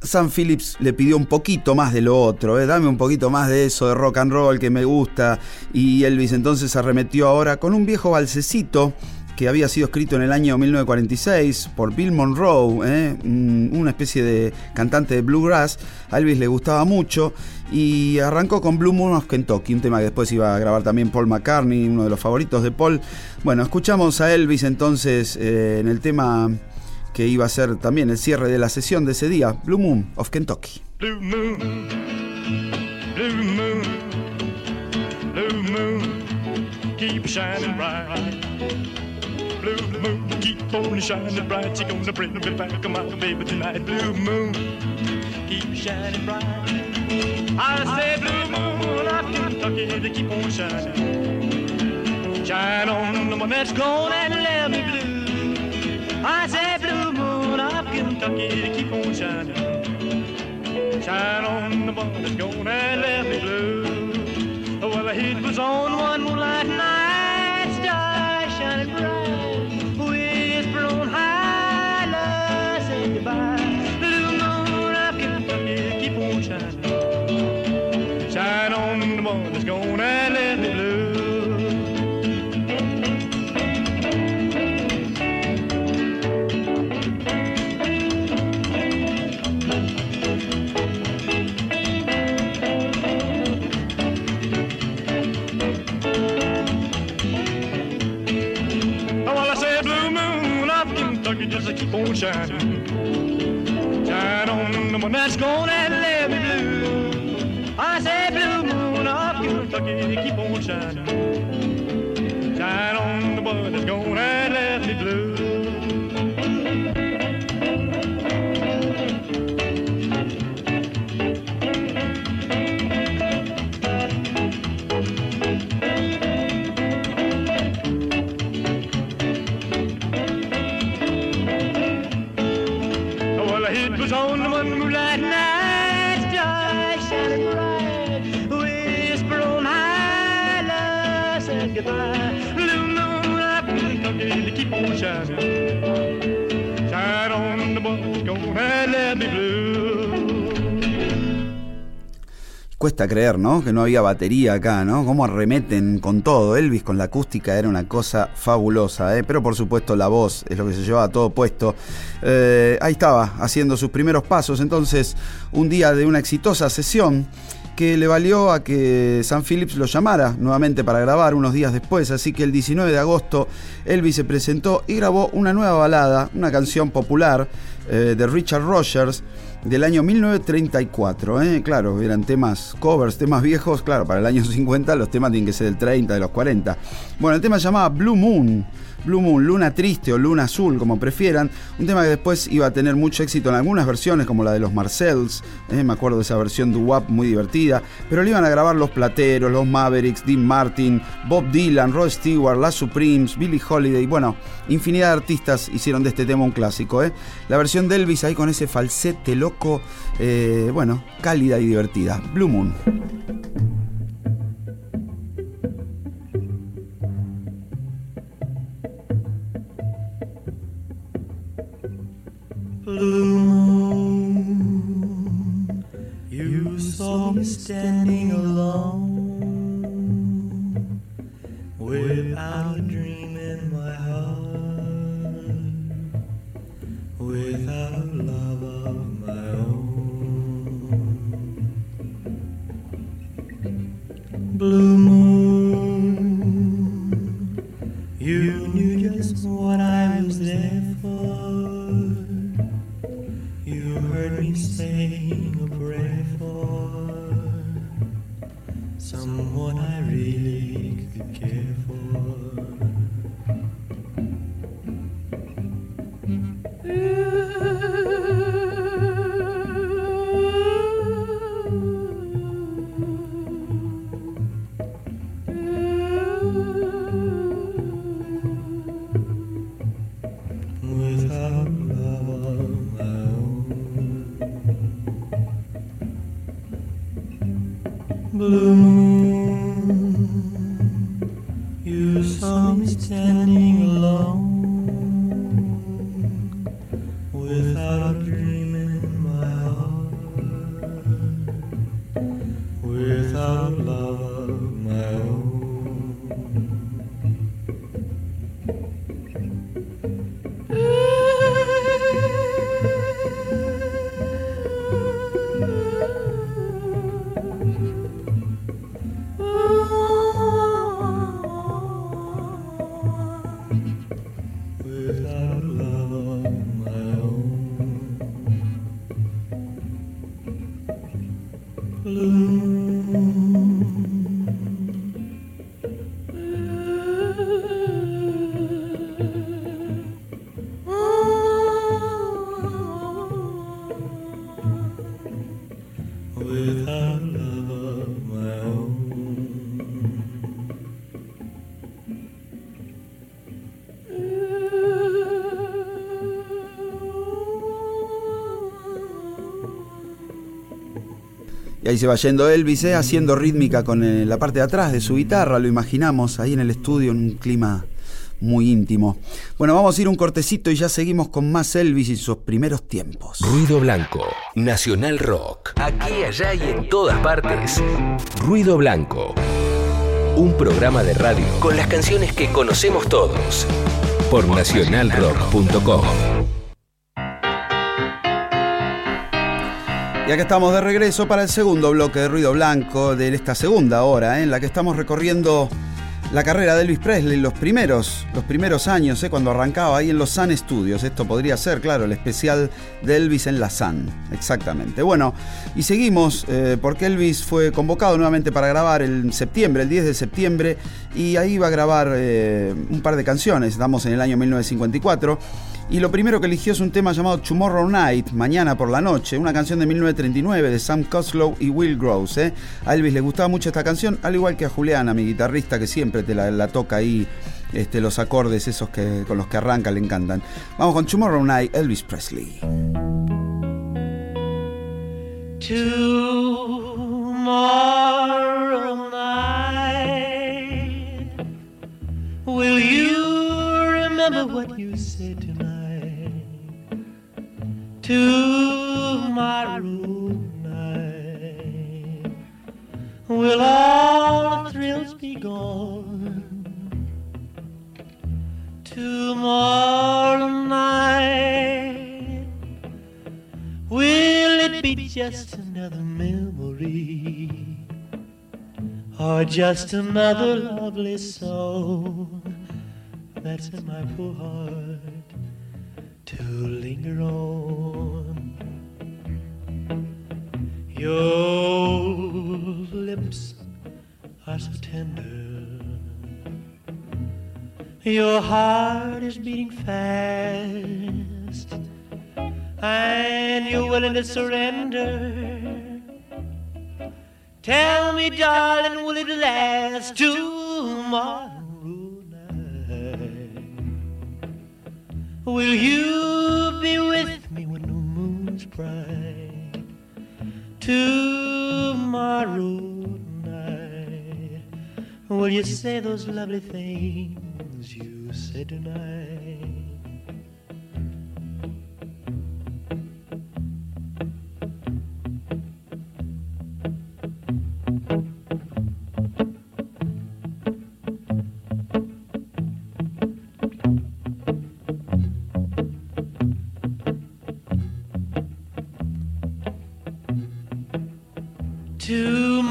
Sam Phillips le pidió un poquito más de lo otro, ¿eh? dame un poquito más de eso de rock and roll que me gusta. Y Elvis entonces arremetió ahora con un viejo balsecito que había sido escrito en el año 1946 por Bill Monroe, ¿eh? Una especie de cantante de bluegrass. A Elvis le gustaba mucho y arrancó con Blue Moon of Kentucky, un tema que después iba a grabar también Paul McCartney, uno de los favoritos de Paul. Bueno, escuchamos a Elvis entonces eh, en el tema que iba a ser también el cierre de la sesión de ese día, Blue Moon of Kentucky. Blue moon, blue moon, blue moon, keep shining bright. Moon, on shining bright. You're gonna bring me back, on my baby, tonight. Blue moon, keep shining bright. I say, blue moon of Kentucky, to keep on shining. Shine on the one that's gone and let me blue. I say, blue moon of Kentucky, to keep on shining. Shine on the one that's gone and left me blue. Well, the heat was on one moonlight night, Keep on shining. Shine on the one that's gonna let me blue. I said blue moon of Kentucky keep on shining. Cuesta creer, ¿no? Que no había batería acá, ¿no? Cómo arremeten con todo. Elvis con la acústica era una cosa fabulosa, ¿eh? Pero por supuesto la voz es lo que se llevaba todo puesto. Eh, ahí estaba, haciendo sus primeros pasos. Entonces, un día de una exitosa sesión que le valió a que San Phillips lo llamara nuevamente para grabar unos días después. Así que el 19 de agosto Elvis se presentó y grabó una nueva balada, una canción popular eh, de Richard Rogers del año 1934. ¿eh? Claro, eran temas covers, temas viejos. Claro, para el año 50 los temas tienen que ser del 30, de los 40. Bueno, el tema se llamaba Blue Moon. Blue Moon, Luna Triste o Luna Azul, como prefieran. Un tema que después iba a tener mucho éxito en algunas versiones, como la de los Marcells. ¿eh? Me acuerdo de esa versión de WAP muy divertida. Pero le iban a grabar los Plateros, los Mavericks, Dean Martin, Bob Dylan, Rod Stewart, las Supremes, Billie Holiday. Bueno, infinidad de artistas hicieron de este tema un clásico. ¿eh? La versión de Elvis ahí con ese falsete loco, eh, bueno, cálida y divertida. Blue Moon. Blue moon, you saw me standing alone, without a dream in my heart, without a love of my own. Blue Y ahí se va yendo Elvis, ¿eh? haciendo rítmica con eh, la parte de atrás de su guitarra, lo imaginamos ahí en el estudio en un clima muy íntimo. Bueno, vamos a ir un cortecito y ya seguimos con más Elvis y sus primeros tiempos. Ruido Blanco, Nacional Rock. Aquí, allá y en todas partes. Ruido Blanco. Un programa de radio con las canciones que conocemos todos. Por nacionalrock.com. Y acá estamos de regreso para el segundo bloque de Ruido Blanco de esta segunda hora, ¿eh? en la que estamos recorriendo la carrera de Elvis Presley, los primeros, los primeros años, ¿eh? cuando arrancaba ahí en los Sun Studios. Esto podría ser, claro, el especial de Elvis en la Sun. Exactamente. Bueno, y seguimos eh, porque Elvis fue convocado nuevamente para grabar en septiembre, el 10 de septiembre, y ahí va a grabar un par de canciones. Estamos en el año 1954. Y lo primero que eligió es un tema llamado Tomorrow Night, Mañana por la Noche, una canción de 1939 de Sam Coslow y Will Gross. ¿eh? A Elvis le gustaba mucho esta canción, al igual que a Juliana, mi guitarrista, que siempre te la, toca ahí, este, los acordes esos que, con los que arranca, le encantan. Vamos con Tomorrow Night, Elvis Presley. Tomorrow night, will you remember what you said? Tomorrow night, will all the thrills be gone? Tomorrow night, will it be just another memory? Or just another lovely song that's in my poor heart to linger on? Your lips are so tender. Your heart is beating fast, and you're willing to surrender. Tell me, darling, will it last tomorrow Will you be with me when the moon's bright? Tomorrow night, will you say those lovely things you said tonight?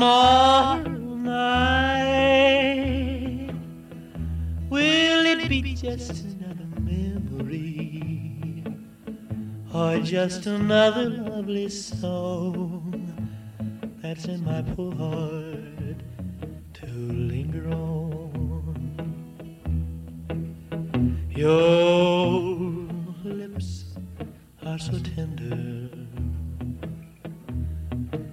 Tomorrow night, will it be just another memory, or just another lovely song that's in my poor heart to linger on? Your lips are so tender.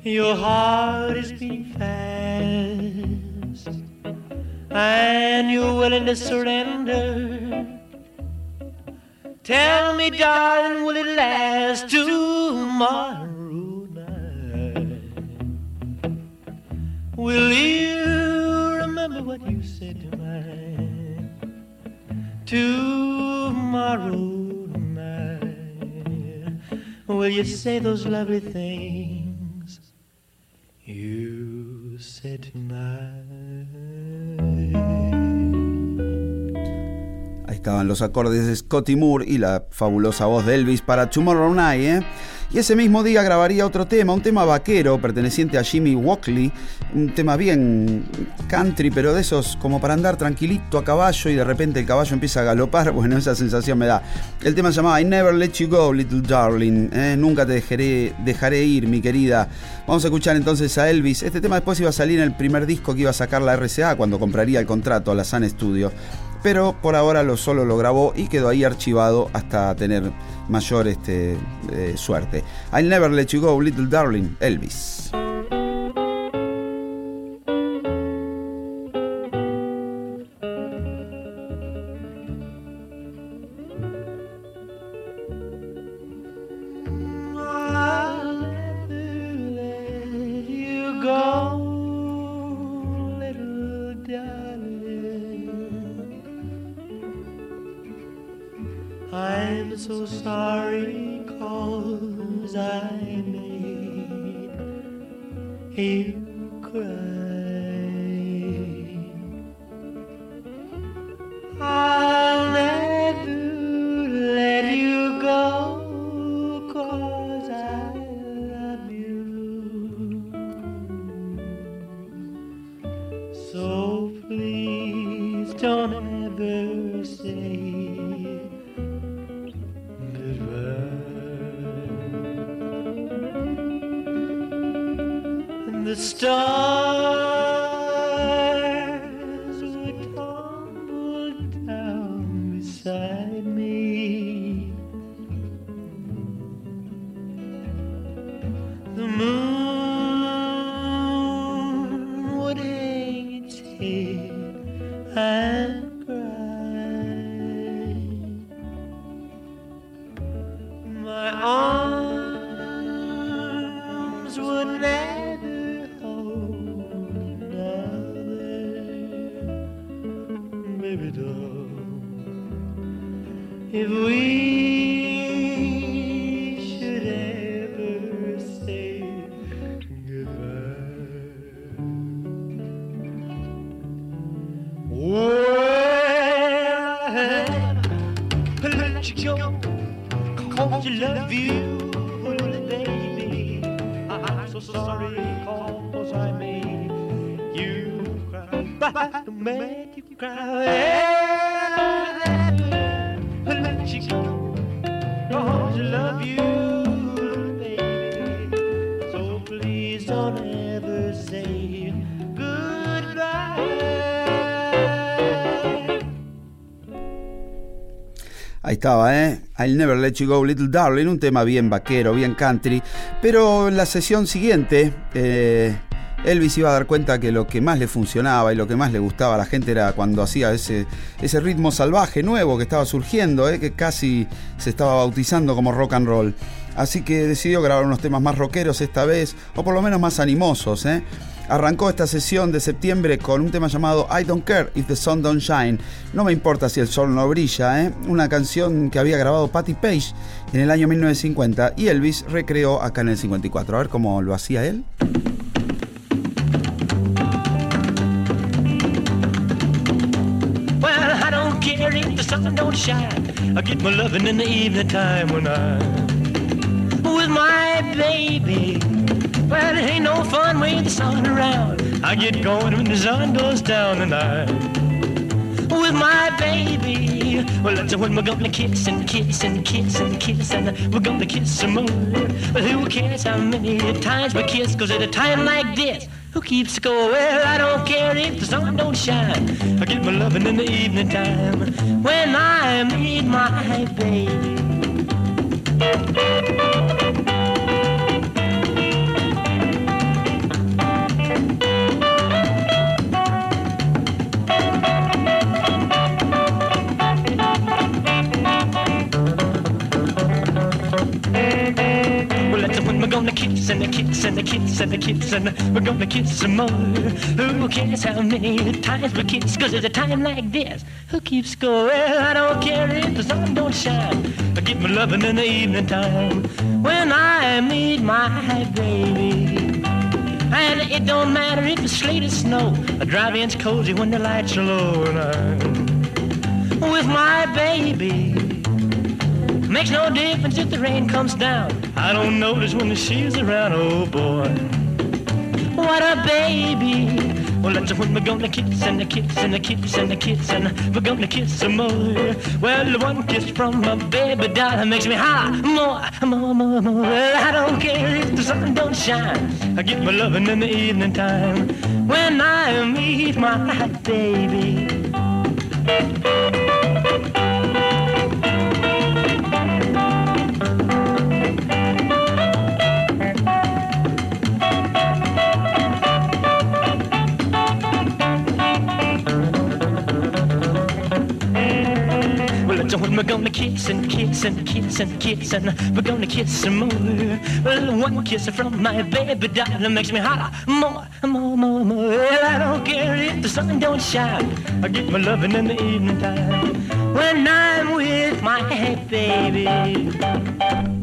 Your heart is beating fast, and you're willing to surrender. Tell me, darling, will it last tomorrow night? Will you remember what you said tonight? Tomorrow night, will you say those lovely things? Ahí estaban los acordes de Scotty Moore y la fabulosa voz de Elvis para Tomorrow Night, ¿eh? Y ese mismo día grabaría otro tema, un tema vaquero perteneciente a Jimmy Walkley, un tema bien country, pero de esos como para andar tranquilito a caballo y de repente el caballo empieza a galopar, bueno, esa sensación me da. El tema se llamaba I Never Let You Go, Little Darling, ¿eh? nunca te dejaré, dejaré ir, mi querida. Vamos a escuchar entonces a Elvis. Este tema después iba a salir en el primer disco que iba a sacar la RCA cuando compraría el contrato a la Sun Studio pero por ahora lo solo lo grabó y quedó ahí archivado hasta tener mayor este, eh, suerte. I'll never let you go, little darling, Elvis. I'm so sorry cause I made you cry. Estaba, ¿eh? I'll Never Let You Go, Little Darling, un tema bien vaquero, bien country. Pero en la sesión siguiente, eh, Elvis iba a dar cuenta que lo que más le funcionaba y lo que más le gustaba a la gente era cuando hacía ese, ese ritmo salvaje nuevo que estaba surgiendo, ¿eh? que casi se estaba bautizando como rock and roll. Así que decidió grabar unos temas más rockeros esta vez, o por lo menos más animosos, ¿eh? Arrancó esta sesión de septiembre con un tema llamado I Don't Care If the Sun Don't Shine. No me importa si el sol no brilla, ¿eh? una canción que había grabado Patty Page en el año 1950 y Elvis recreó acá en el 54. A ver cómo lo hacía él. Well, I don't care if the sun don't shine. I get my in the evening when I'm with my baby. Well, it ain't no fun with the sun around. I get going when the sun goes down and I'm with my baby. Well, that's when we're gonna kiss and kiss and kiss and kiss and we're gonna kiss some more. But who cares how many times we kiss? Cause at a time like this, who keeps score? Well, I don't care if the sun don't shine. I get my loving in the evening time when I meet my baby. We're gonna kiss and kiss and kiss and kiss and we're gonna kiss some more. Who cares how many times we kiss? Cause at a time like this, who keeps score? I don't care if the sun don't shine. I get my loving in the evening time when I meet my baby. And it don't matter if it's sleet or snow. I drive in's cozy when the lights are low and I'm with my baby. Makes no difference if the rain comes down. I don't notice when the she's around. Oh boy, what a baby. Well, that's when we're gonna kiss and a kiss and a kiss and a kiss and we're gonna kiss some more. Well, one kiss from my baby doll makes me high more, more, more, more. Well, I don't care if the sun don't shine. I get my loving in the evening time when I meet my baby. We're gonna kiss and kiss and kiss and kiss and we're gonna kiss some more. One kiss from my baby doll makes me holler more, more, more, more. Well, I don't care if the sun don't shine. I get my loving in the evening time when I'm with my baby.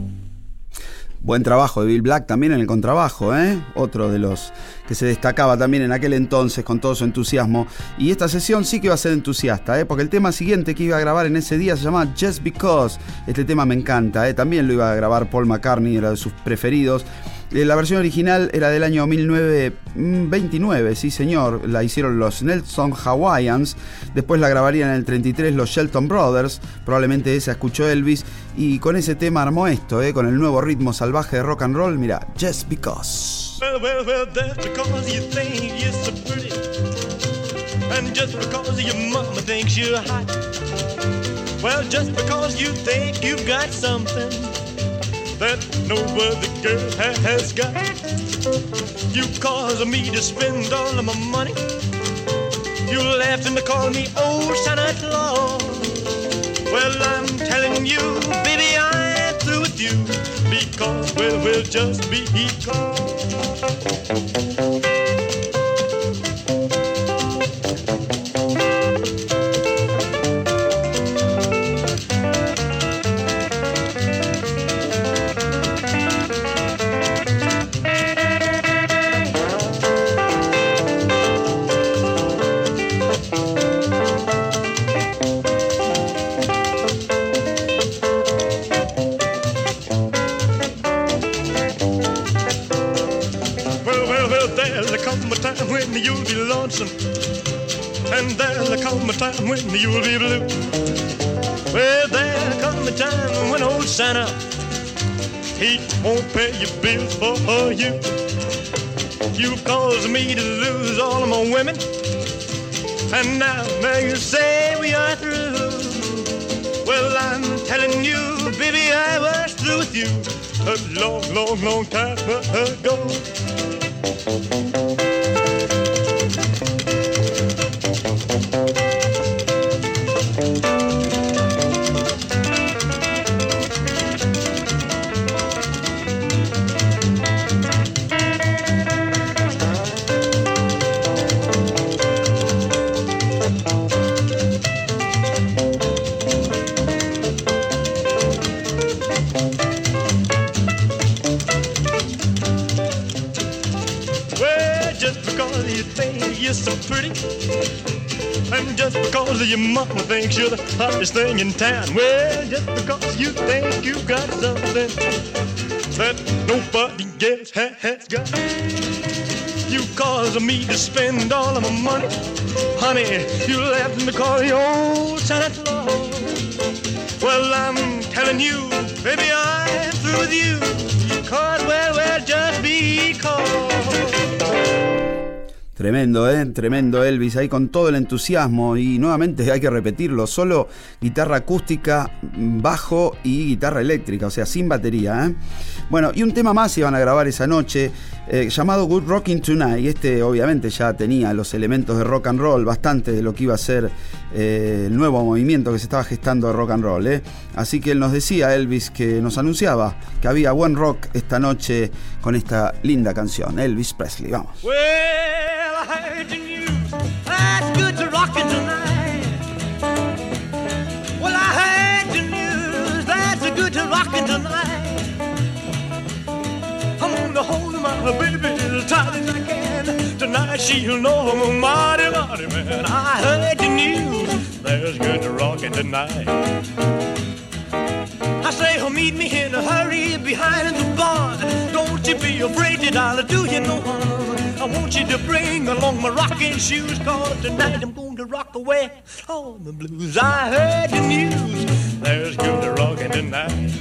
Buen trabajo de Bill Black también en el contrabajo, ¿eh? otro de los que se destacaba también en aquel entonces con todo su entusiasmo. Y esta sesión sí que iba a ser entusiasta, ¿eh? porque el tema siguiente que iba a grabar en ese día se llama Just Because. Este tema me encanta, ¿eh? también lo iba a grabar Paul McCartney, era de sus preferidos. Eh, La versión original era del año 1929, sí señor, la hicieron los Nelson Hawaiians, después la grabarían en el 33 los Shelton Brothers, probablemente esa escuchó Elvis, y con ese tema armó esto, eh, con el nuevo ritmo salvaje de rock and roll, mira, Just Because. Well, well, well, that's because you think you're so pretty. And just because your mama thinks you're hot. Well, just because you think you've got something that no other girl ha- has got. You cause me to spend all of my money. You laughed and call me old Santa Claus. Well, I'm telling you, baby, I'm through with you. Because, well, well, just be because. Lonesome. And there'll come a time when you'll be blue. Well, there'll come a time when old Santa, he won't pay your bills for you. You've caused me to lose all of my women. And now, now you say we are through. Well, I'm telling you, baby, I was through with you a long, long, long time ago. You're the hottest thing in town. Well, just because you think you got something that nobody else ha- has got. You cause me to spend all of my money. Honey, you left me call your old Santa Claus. Well, I'm telling you, baby, I'm through with you. Tremendo, ¿eh? Tremendo Elvis, ahí con todo el entusiasmo y nuevamente hay que repetirlo, solo guitarra acústica, bajo y guitarra eléctrica, o sea, sin batería. ¿eh? Bueno, y un tema más iban a grabar esa noche eh, llamado Good Rocking Tonight, y este obviamente ya tenía los elementos de rock and roll, bastante de lo que iba a ser eh, el nuevo movimiento que se estaba gestando de rock and roll. ¿eh? Así que él nos decía, Elvis, que nos anunciaba que había buen rock esta noche con esta linda canción, Elvis Presley, vamos. Heard the news. That's good to rockin' tonight. Well, I heard the news. That's good to rockin' tonight. I'm gonna hold my baby as tight as I can. Tonight she'll know I'm a mighty, mighty man. I heard the news. There's good to rockin' tonight. I say, oh, meet me in a hurry behind the barn. Don't you be afraid I'll do you no harm. I want you to bring along my rocking shoes, cause tonight I'm going to rock away all the blues. I heard the news, there's good rocking tonight.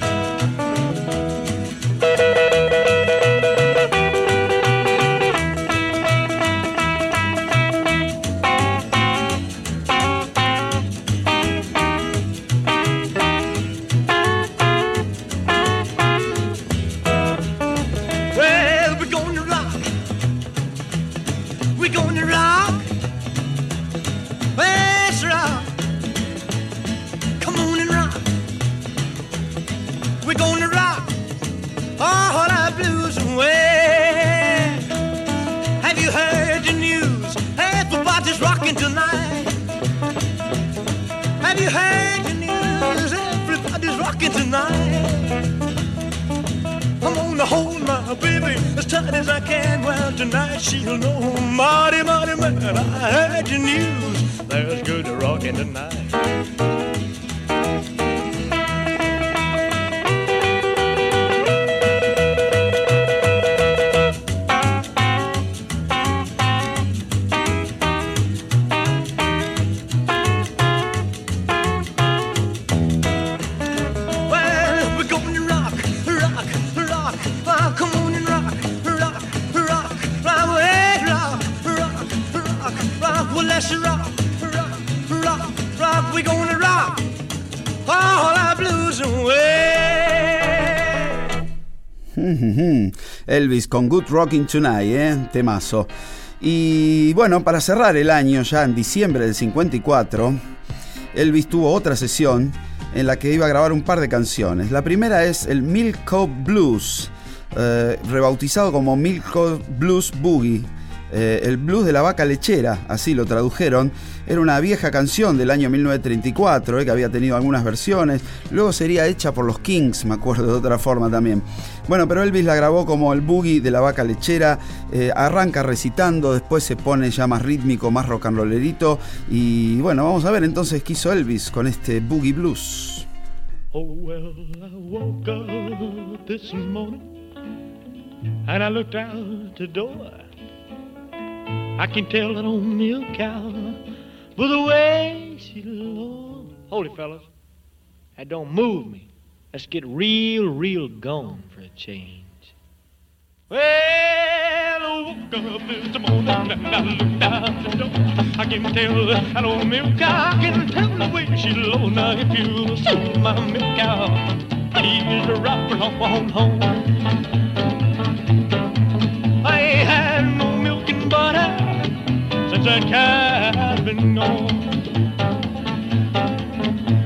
Rocking tonight. I'm gonna hold my baby as tight as I can. Well, tonight she'll know, mighty, mighty man, I heard your news. There's good rocking tonight. Blues. Elvis con Good Rocking Tonight, ¿eh? temazo. Y bueno, para cerrar el año, ya en diciembre del 54, Elvis tuvo otra sesión en la que iba a grabar un par de canciones. La primera es el Milk Blues, eh, rebautizado como Milk Blues Boogie. Eh, el blues de la vaca lechera, así lo tradujeron. Era una vieja canción del año 1934, eh, que había tenido algunas versiones. Luego sería hecha por los Kings, me acuerdo de otra forma también. Bueno, pero Elvis la grabó como el boogie de la vaca lechera. eh, arranca recitando, después se pone ya más rítmico, más rock and rollerito. Y bueno, vamos a ver entonces qué hizo Elvis con este boogie blues. Oh, well, I woke up this morning and I looked out the door. I can tell that old milk cow by the way she looks. Holy fellas. That don't move me. Let's get real, real gone for a change. Well, I woke up this morning and I looked out the door. I can tell that old milk cow. I can tell the way she looks. Now, if you saw my milk cow, please drop her on home. I had butter since that cow's been gone.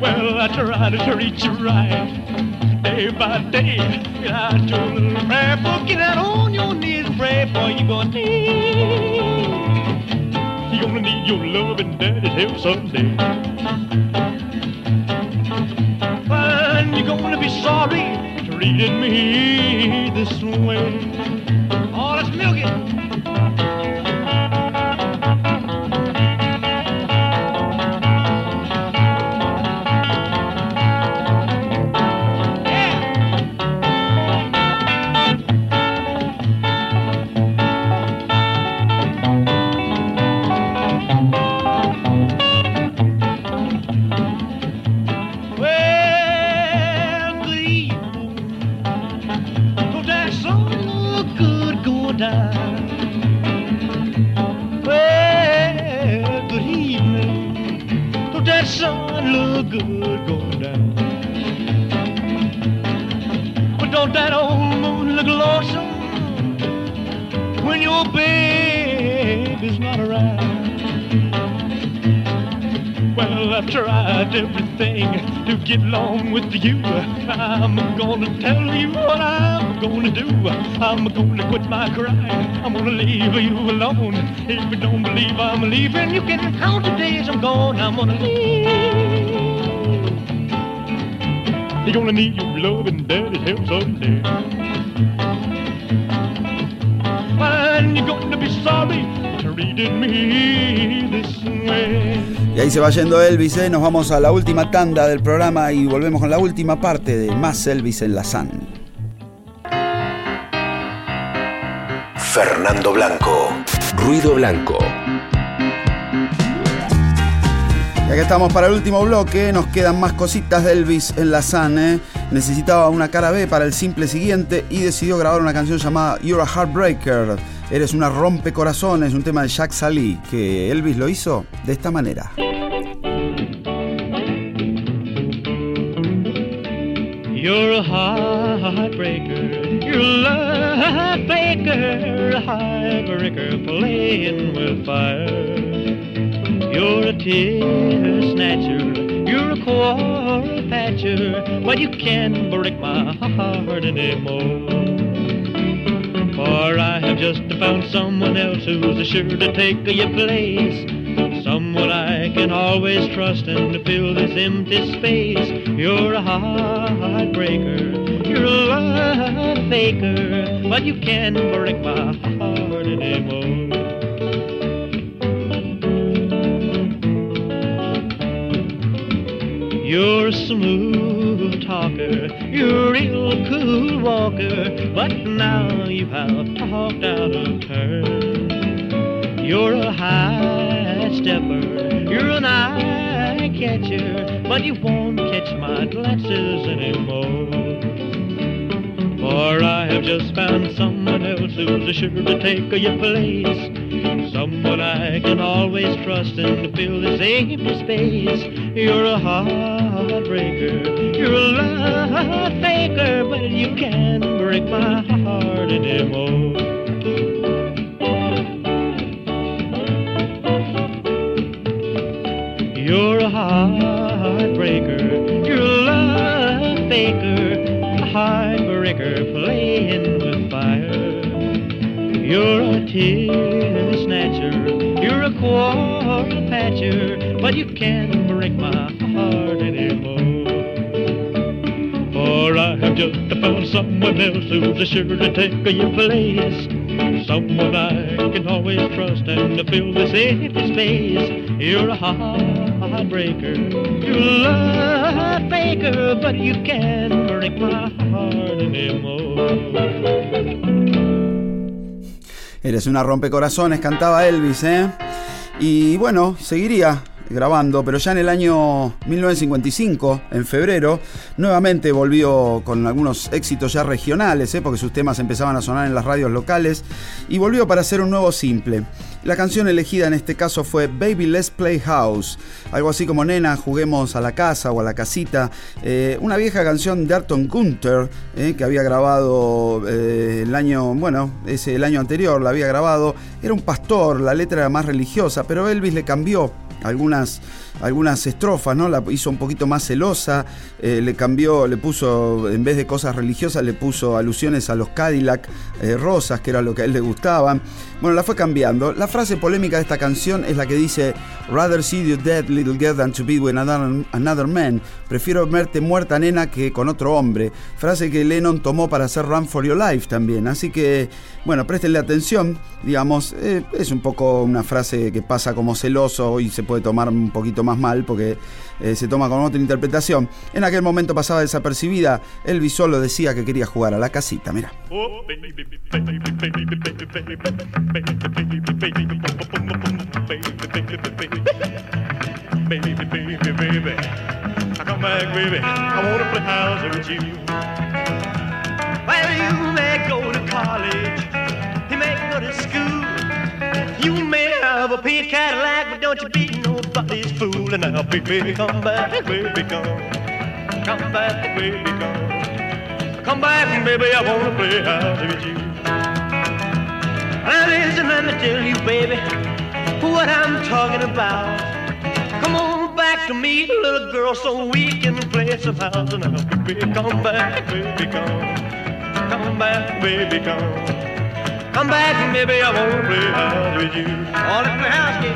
Well, I tried to treat you right day by day. I told a little prayer book, get out on your knees and pray for you gonna need. You're gonna need your love and daddy's help someday. And you're gonna be sorry treating me this way. Oh, let's milk it. Good going down? But don't that old moon look lonesome when your baby's not around? Well, I've tried everything to get along with you. I'm gonna tell you what I'm gonna do. I'm gonna quit my crying. I'm gonna leave you alone. If you don't believe I'm leaving, you can count the days I'm gone. I'm gonna leave. You're gonna need your love and daddy's help someday. And you're gonna be sorry treating me this way. Y ahí se va yendo Elvis, ¿eh? nos vamos a la última tanda del programa y volvemos con la última parte de Más Elvis en la Sun. Fernando Blanco. Ruido Blanco. Acá estamos para el último bloque, nos quedan más cositas de Elvis en la Sun. ¿eh? Necesitaba una cara B para el simple siguiente y decidió grabar una canción llamada You're a Heartbreaker. Eres una rompecorazones, un tema de Jack Salí, que Elvis lo hizo de esta manera. Tear snatcher, you're a quarrel patcher, but you can't break my heart anymore. For I have just found someone else who's sure to take your place. Someone I can always trust and fill this empty space. You're a heartbreaker, you're a love faker, but you can't break my heart anymore. You're a smooth talker, you're a real cool walker, but now you have talked out of turn. You're a high stepper, you're an eye catcher, but you won't catch my glances anymore. For I have just found someone else who's sure to take your place. Can always trust and to fill this empty space. You're a heartbreaker, you're a love faker, but you can't break my heart anymore. You're a heartbreaker, you're a love faker, a heartbreaker playing with fire. You're a tear snatcher, quarrel patcher, but you can't break my heart anymore. For I have just found someone else who's sure to take your place. Someone I can always trust and fill this empty space. You're a heartbreaker, you're a faker, but you can't break my heart anymore. Eres una rompecorazones, cantaba Elvis, ¿eh? Y bueno, seguiría grabando, pero ya en el año 1955, en febrero, nuevamente volvió con algunos éxitos ya regionales, ¿eh? porque sus temas empezaban a sonar en las radios locales, y volvió para hacer un nuevo simple. La canción elegida en este caso fue Baby Let's Play House, algo así como Nena, juguemos a la casa o a la casita, eh, una vieja canción de Arton Gunther, eh, que había grabado el año, bueno, ese el año anterior, la había grabado, era un pastor, la letra era más religiosa, pero Elvis le cambió algunas, algunas estrofas, ¿no? La hizo un poquito más celosa, eh, le cambió, le puso, en vez de cosas religiosas, le puso alusiones a los Cadillac eh, rosas, que era lo que a él le gustaba. Bueno, la fue cambiando. La frase polémica de esta canción es la que dice, Rather see you dead, little girl, than to be with another, another man. Prefiero verte muerta, nena, que con otro hombre. Frase que Lennon tomó para hacer Run for Your Life también. Así que, bueno, préstenle atención. Digamos, eh, es un poco una frase que pasa como celoso y se puede tomar un poquito más mal porque eh, se toma con otra interpretación. En aquel momento pasaba desapercibida. El Bisolo decía que quería jugar a la casita, mira. Have a pink Cadillac, but don't you be nobody's fool. And now, baby, come back, baby, come. Come back, baby, come. Come back, baby, I wanna play house with you. Now listen, let me tell you, baby, what I'm talking about. Come on back to me, little girl, so we can play some house. And now, baby, come back, baby, come. Come back, baby, come. Come back, and maybe I won't play house with you. All in the house, kid.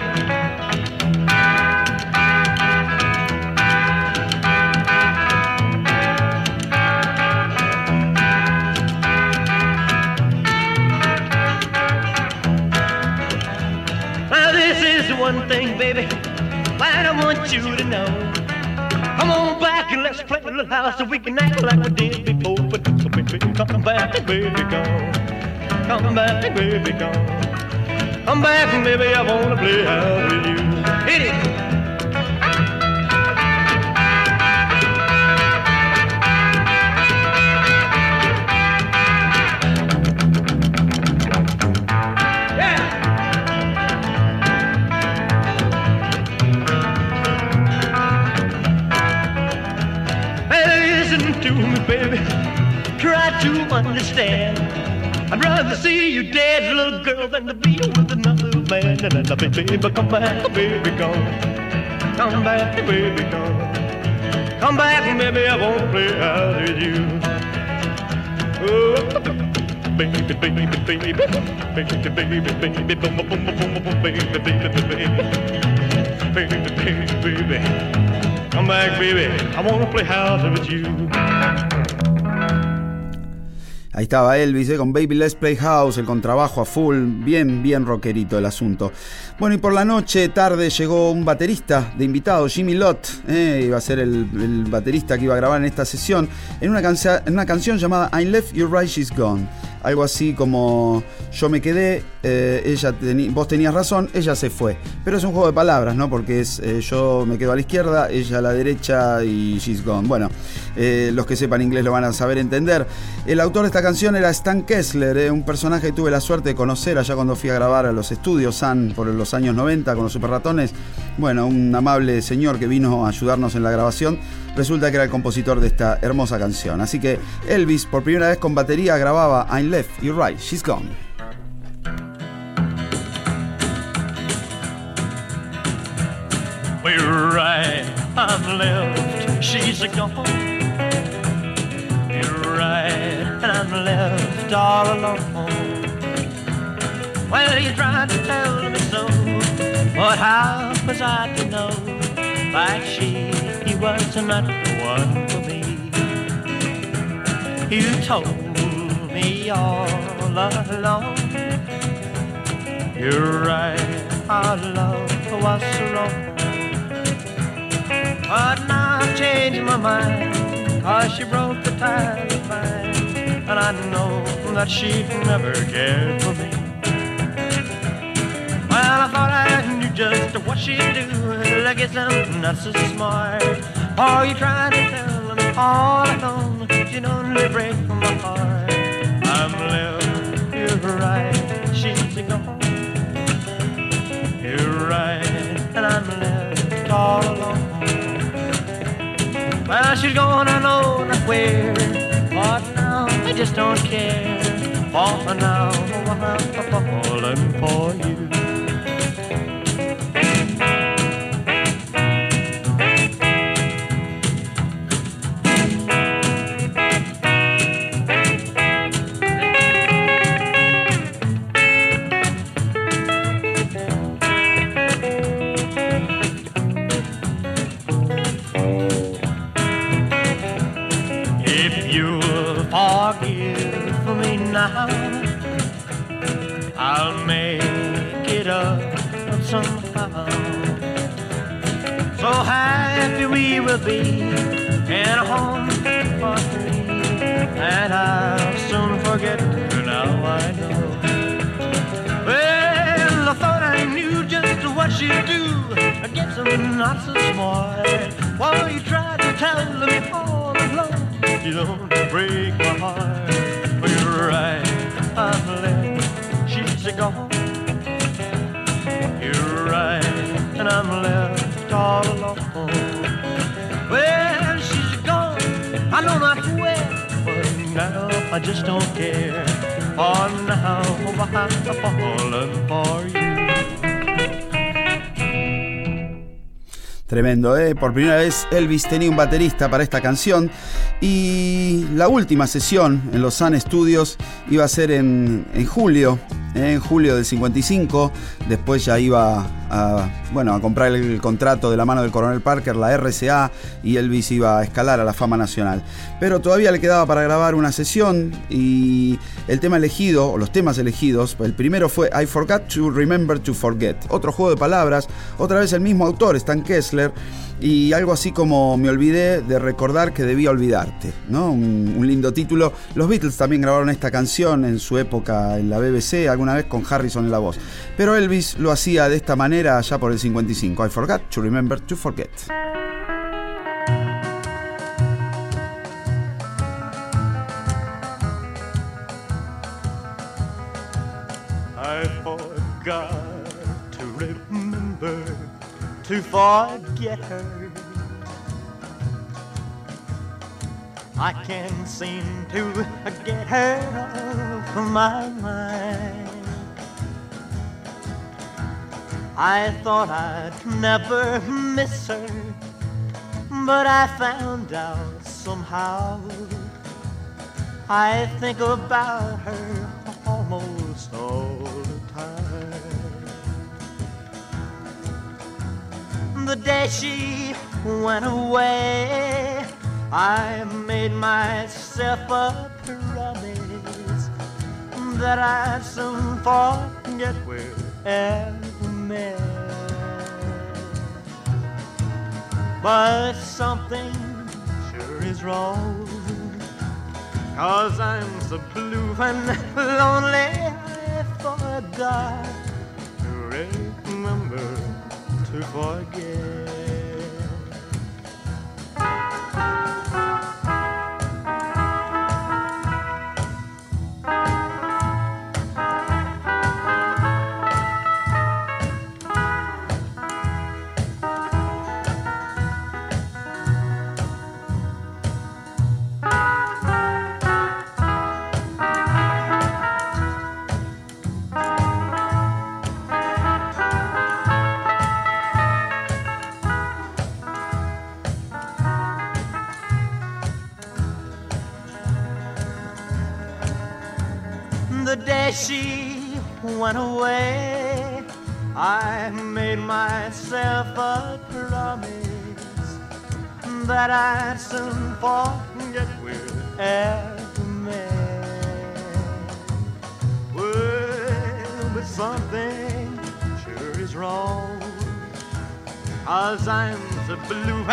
Now this is the one thing, baby, that I want you to know. Come on back and let's play a little house so we can act like we did before. But baby, come back, baby, come. Come back, baby, come. Come back, baby, I wanna play house with you. Hit it. Listen to me, baby. Try to understand. I'd rather see you dead, little girl, than to be with another man. And then, baby, come back, baby, come. Come back, baby, come. Come back, baby, I won't play out with you. Oh, baby, baby, baby, baby, baby, baby, baby, boom, boom, boom, boom, boom, baby, baby, baby. baby, baby, baby. Come back, baby. I wanna play house with you. Ahí estaba Elvis, eh, con Baby Let's Play House, el contrabajo a full, bien, bien rockerito el asunto. Bueno, y por la noche, tarde, llegó un baterista de invitado, Jimmy Lott, eh, iba a ser el, baterista que iba a grabar en esta sesión, en una, en una canción llamada I Left You Right, She's Gone. Algo así como yo me quedé, eh, ella vos tenías razón, ella se fue. Pero es un juego de palabras, ¿no? Porque es eh, yo me quedo a la izquierda, ella a la derecha y she's gone. Bueno, eh, los que sepan inglés lo van a saber entender. El autor de esta canción era Stan Kessler, un personaje que tuve la suerte de conocer allá cuando fui a grabar a los estudios Sun por los años 90 con los Super Ratones. Bueno, un amable señor que vino a ayudarnos en la grabación. Resulta que era el compositor de esta hermosa canción. Así que Elvis, por primera vez con batería, grababa I'm Left, You're Right, She's Gone. We're right, I'm left, she's gone. You're right, and I'm left all alone. Well, you tried to tell me so, but how was I to know that she he was not the one for me? You told me all along. You're right, our love was wrong. But now I've changed my mind, cause she broke the tie of mine. And I know that she'd never cared for me. Well, I thought just what she'd do. I guess I'm not so smart. Oh, you tried to tell me all alone. You'd only break my heart. I'm left, you're right, she's gone. You're right, and I'm left all alone. Well, she's gone, I know not where. But now I just don't care. For now I'm falling for you. Be in a home for three, and I'll soon forget now. I know. Well, I thought I knew just what she'd do. I guess I'm not so smart. While you tried to tell me all along, you don't break my heart. Well, you're right, I'm left, she's gone. You're right, and I'm left all alone. I know not where, but now I just don't care. For now I'm falling for you. Tremendo, ¿eh? Por primera vez Elvis tenía un baterista para esta canción y la última sesión en los Sun Studios iba a ser en, en julio. En julio del 55. Después ya iba a, bueno, a comprar el contrato de la mano del coronel Parker, la RCA, y Elvis iba a escalar a la fama nacional. Pero todavía le quedaba para grabar una sesión y el tema elegido, o los temas elegidos, el primero fue I Forgot to Remember to Forget. Otro juego de palabras, otra vez el mismo autor, Stan Kessler, y algo así como me olvidé de recordar que debía olvidarte, ¿no? Un, lindo título. Los Beatles también grabaron esta canción en su época en la BBC, alguna vez con Harrison en la voz. Pero Elvis lo hacía de esta manera allá por el 55. I forgot to remember to forget. I forgot to forget her. I can't seem to get her off my mind. I thought I'd never miss her, but I found out somehow. I think about her almost all the time. The day she went away, I made myself a promise that I'd soon forget we ever met. But something sure is wrong. Cause I'm so blue and lonely, I forgot to remember to forget.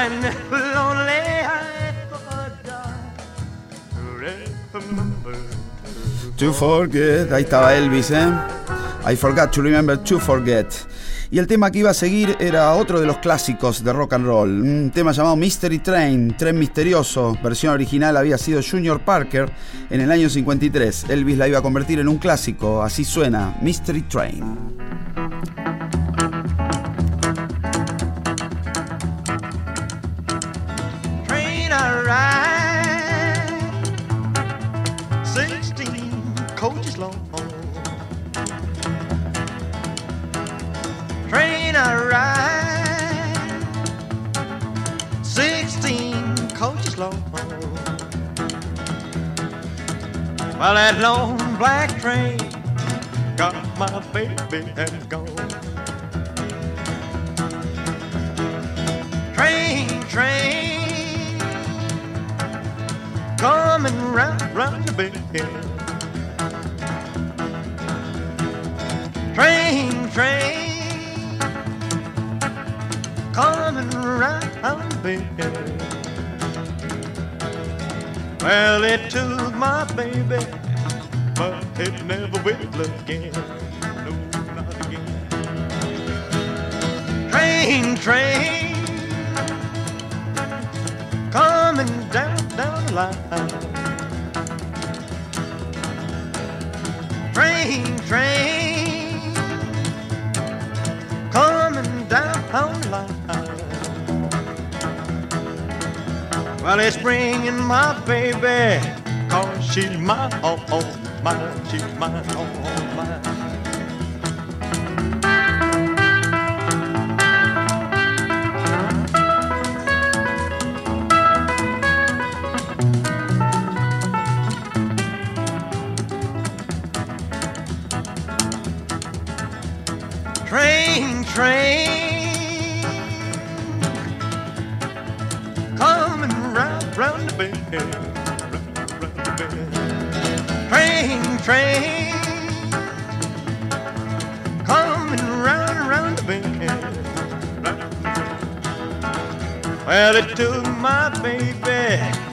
And lonely, I forgot to forget, ahí estaba Elvis, ¿eh? I forgot to remember to forget. Y el tema que iba a seguir era otro de los clásicos de rock and roll, un tema llamado Mystery Train, Tren Misterioso. Versión original había sido Junior Parker en el año 53. Elvis la iba a convertir en un clásico, así suena, Mystery train that long black train got my baby and gone. Train, train, coming round, round the bend. Train, train, coming round the bend. Well, it took my baby, but it never will again. No, not again. Train, train, coming down, down the line. Train, train, coming down the line. Well, it's bringing my baby, cause she's my all mine, all, all mine. Train, train, coming round, round the bend, round, round the bend. Train, the it my baby.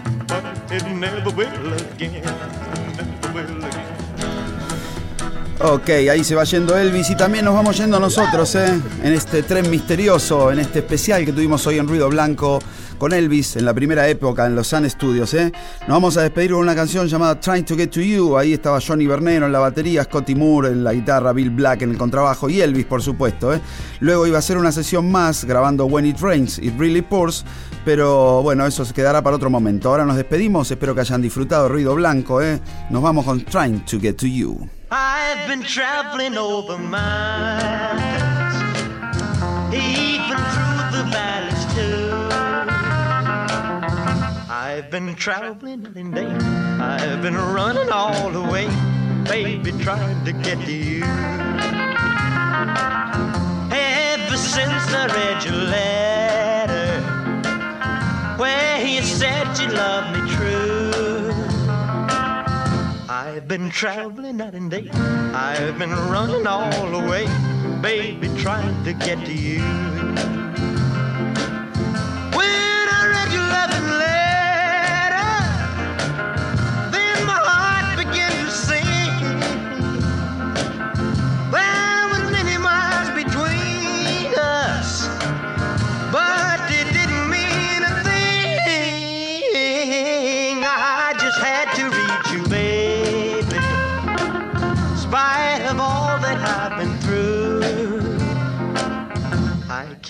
Ok, ahí se va yendo Elvis y también nos vamos yendo nosotros, ¿eh? En este tren misterioso, en este especial que tuvimos hoy en Ruido Blanco con Elvis en la primera época en los Sun Studios, ¿eh? Nos vamos a despedir con una canción llamada Trying to Get to You. Ahí estaba Johnny Bernero en la batería, Scotty Moore en la guitarra, Bill Black en el contrabajo y Elvis, por supuesto, ¿eh? Luego iba a ser una sesión más grabando When It Rains, It Really Pours, pero bueno, eso se quedará para otro momento. Ahora nos despedimos, espero que hayan disfrutado Ruido Blanco, ¿eh? Nos vamos con Trying to Get to You. I've been traveling over I've been traveling all day. I've been running all the way, baby, trying to get to you. Ever since I read your letter, where you said you loved me true. I've been traveling night and day. I've been running all the way, baby, trying to get to you.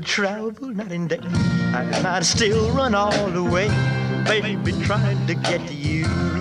Would travel night and day, and I'd still run all the way, baby, trying to get to you.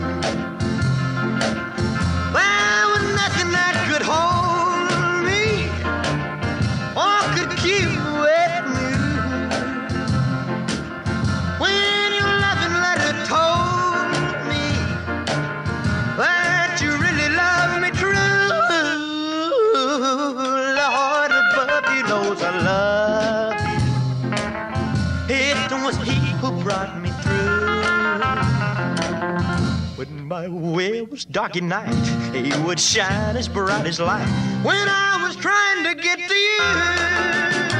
Way was dark at night, He would shine as bright as light. When I was trying to get to you.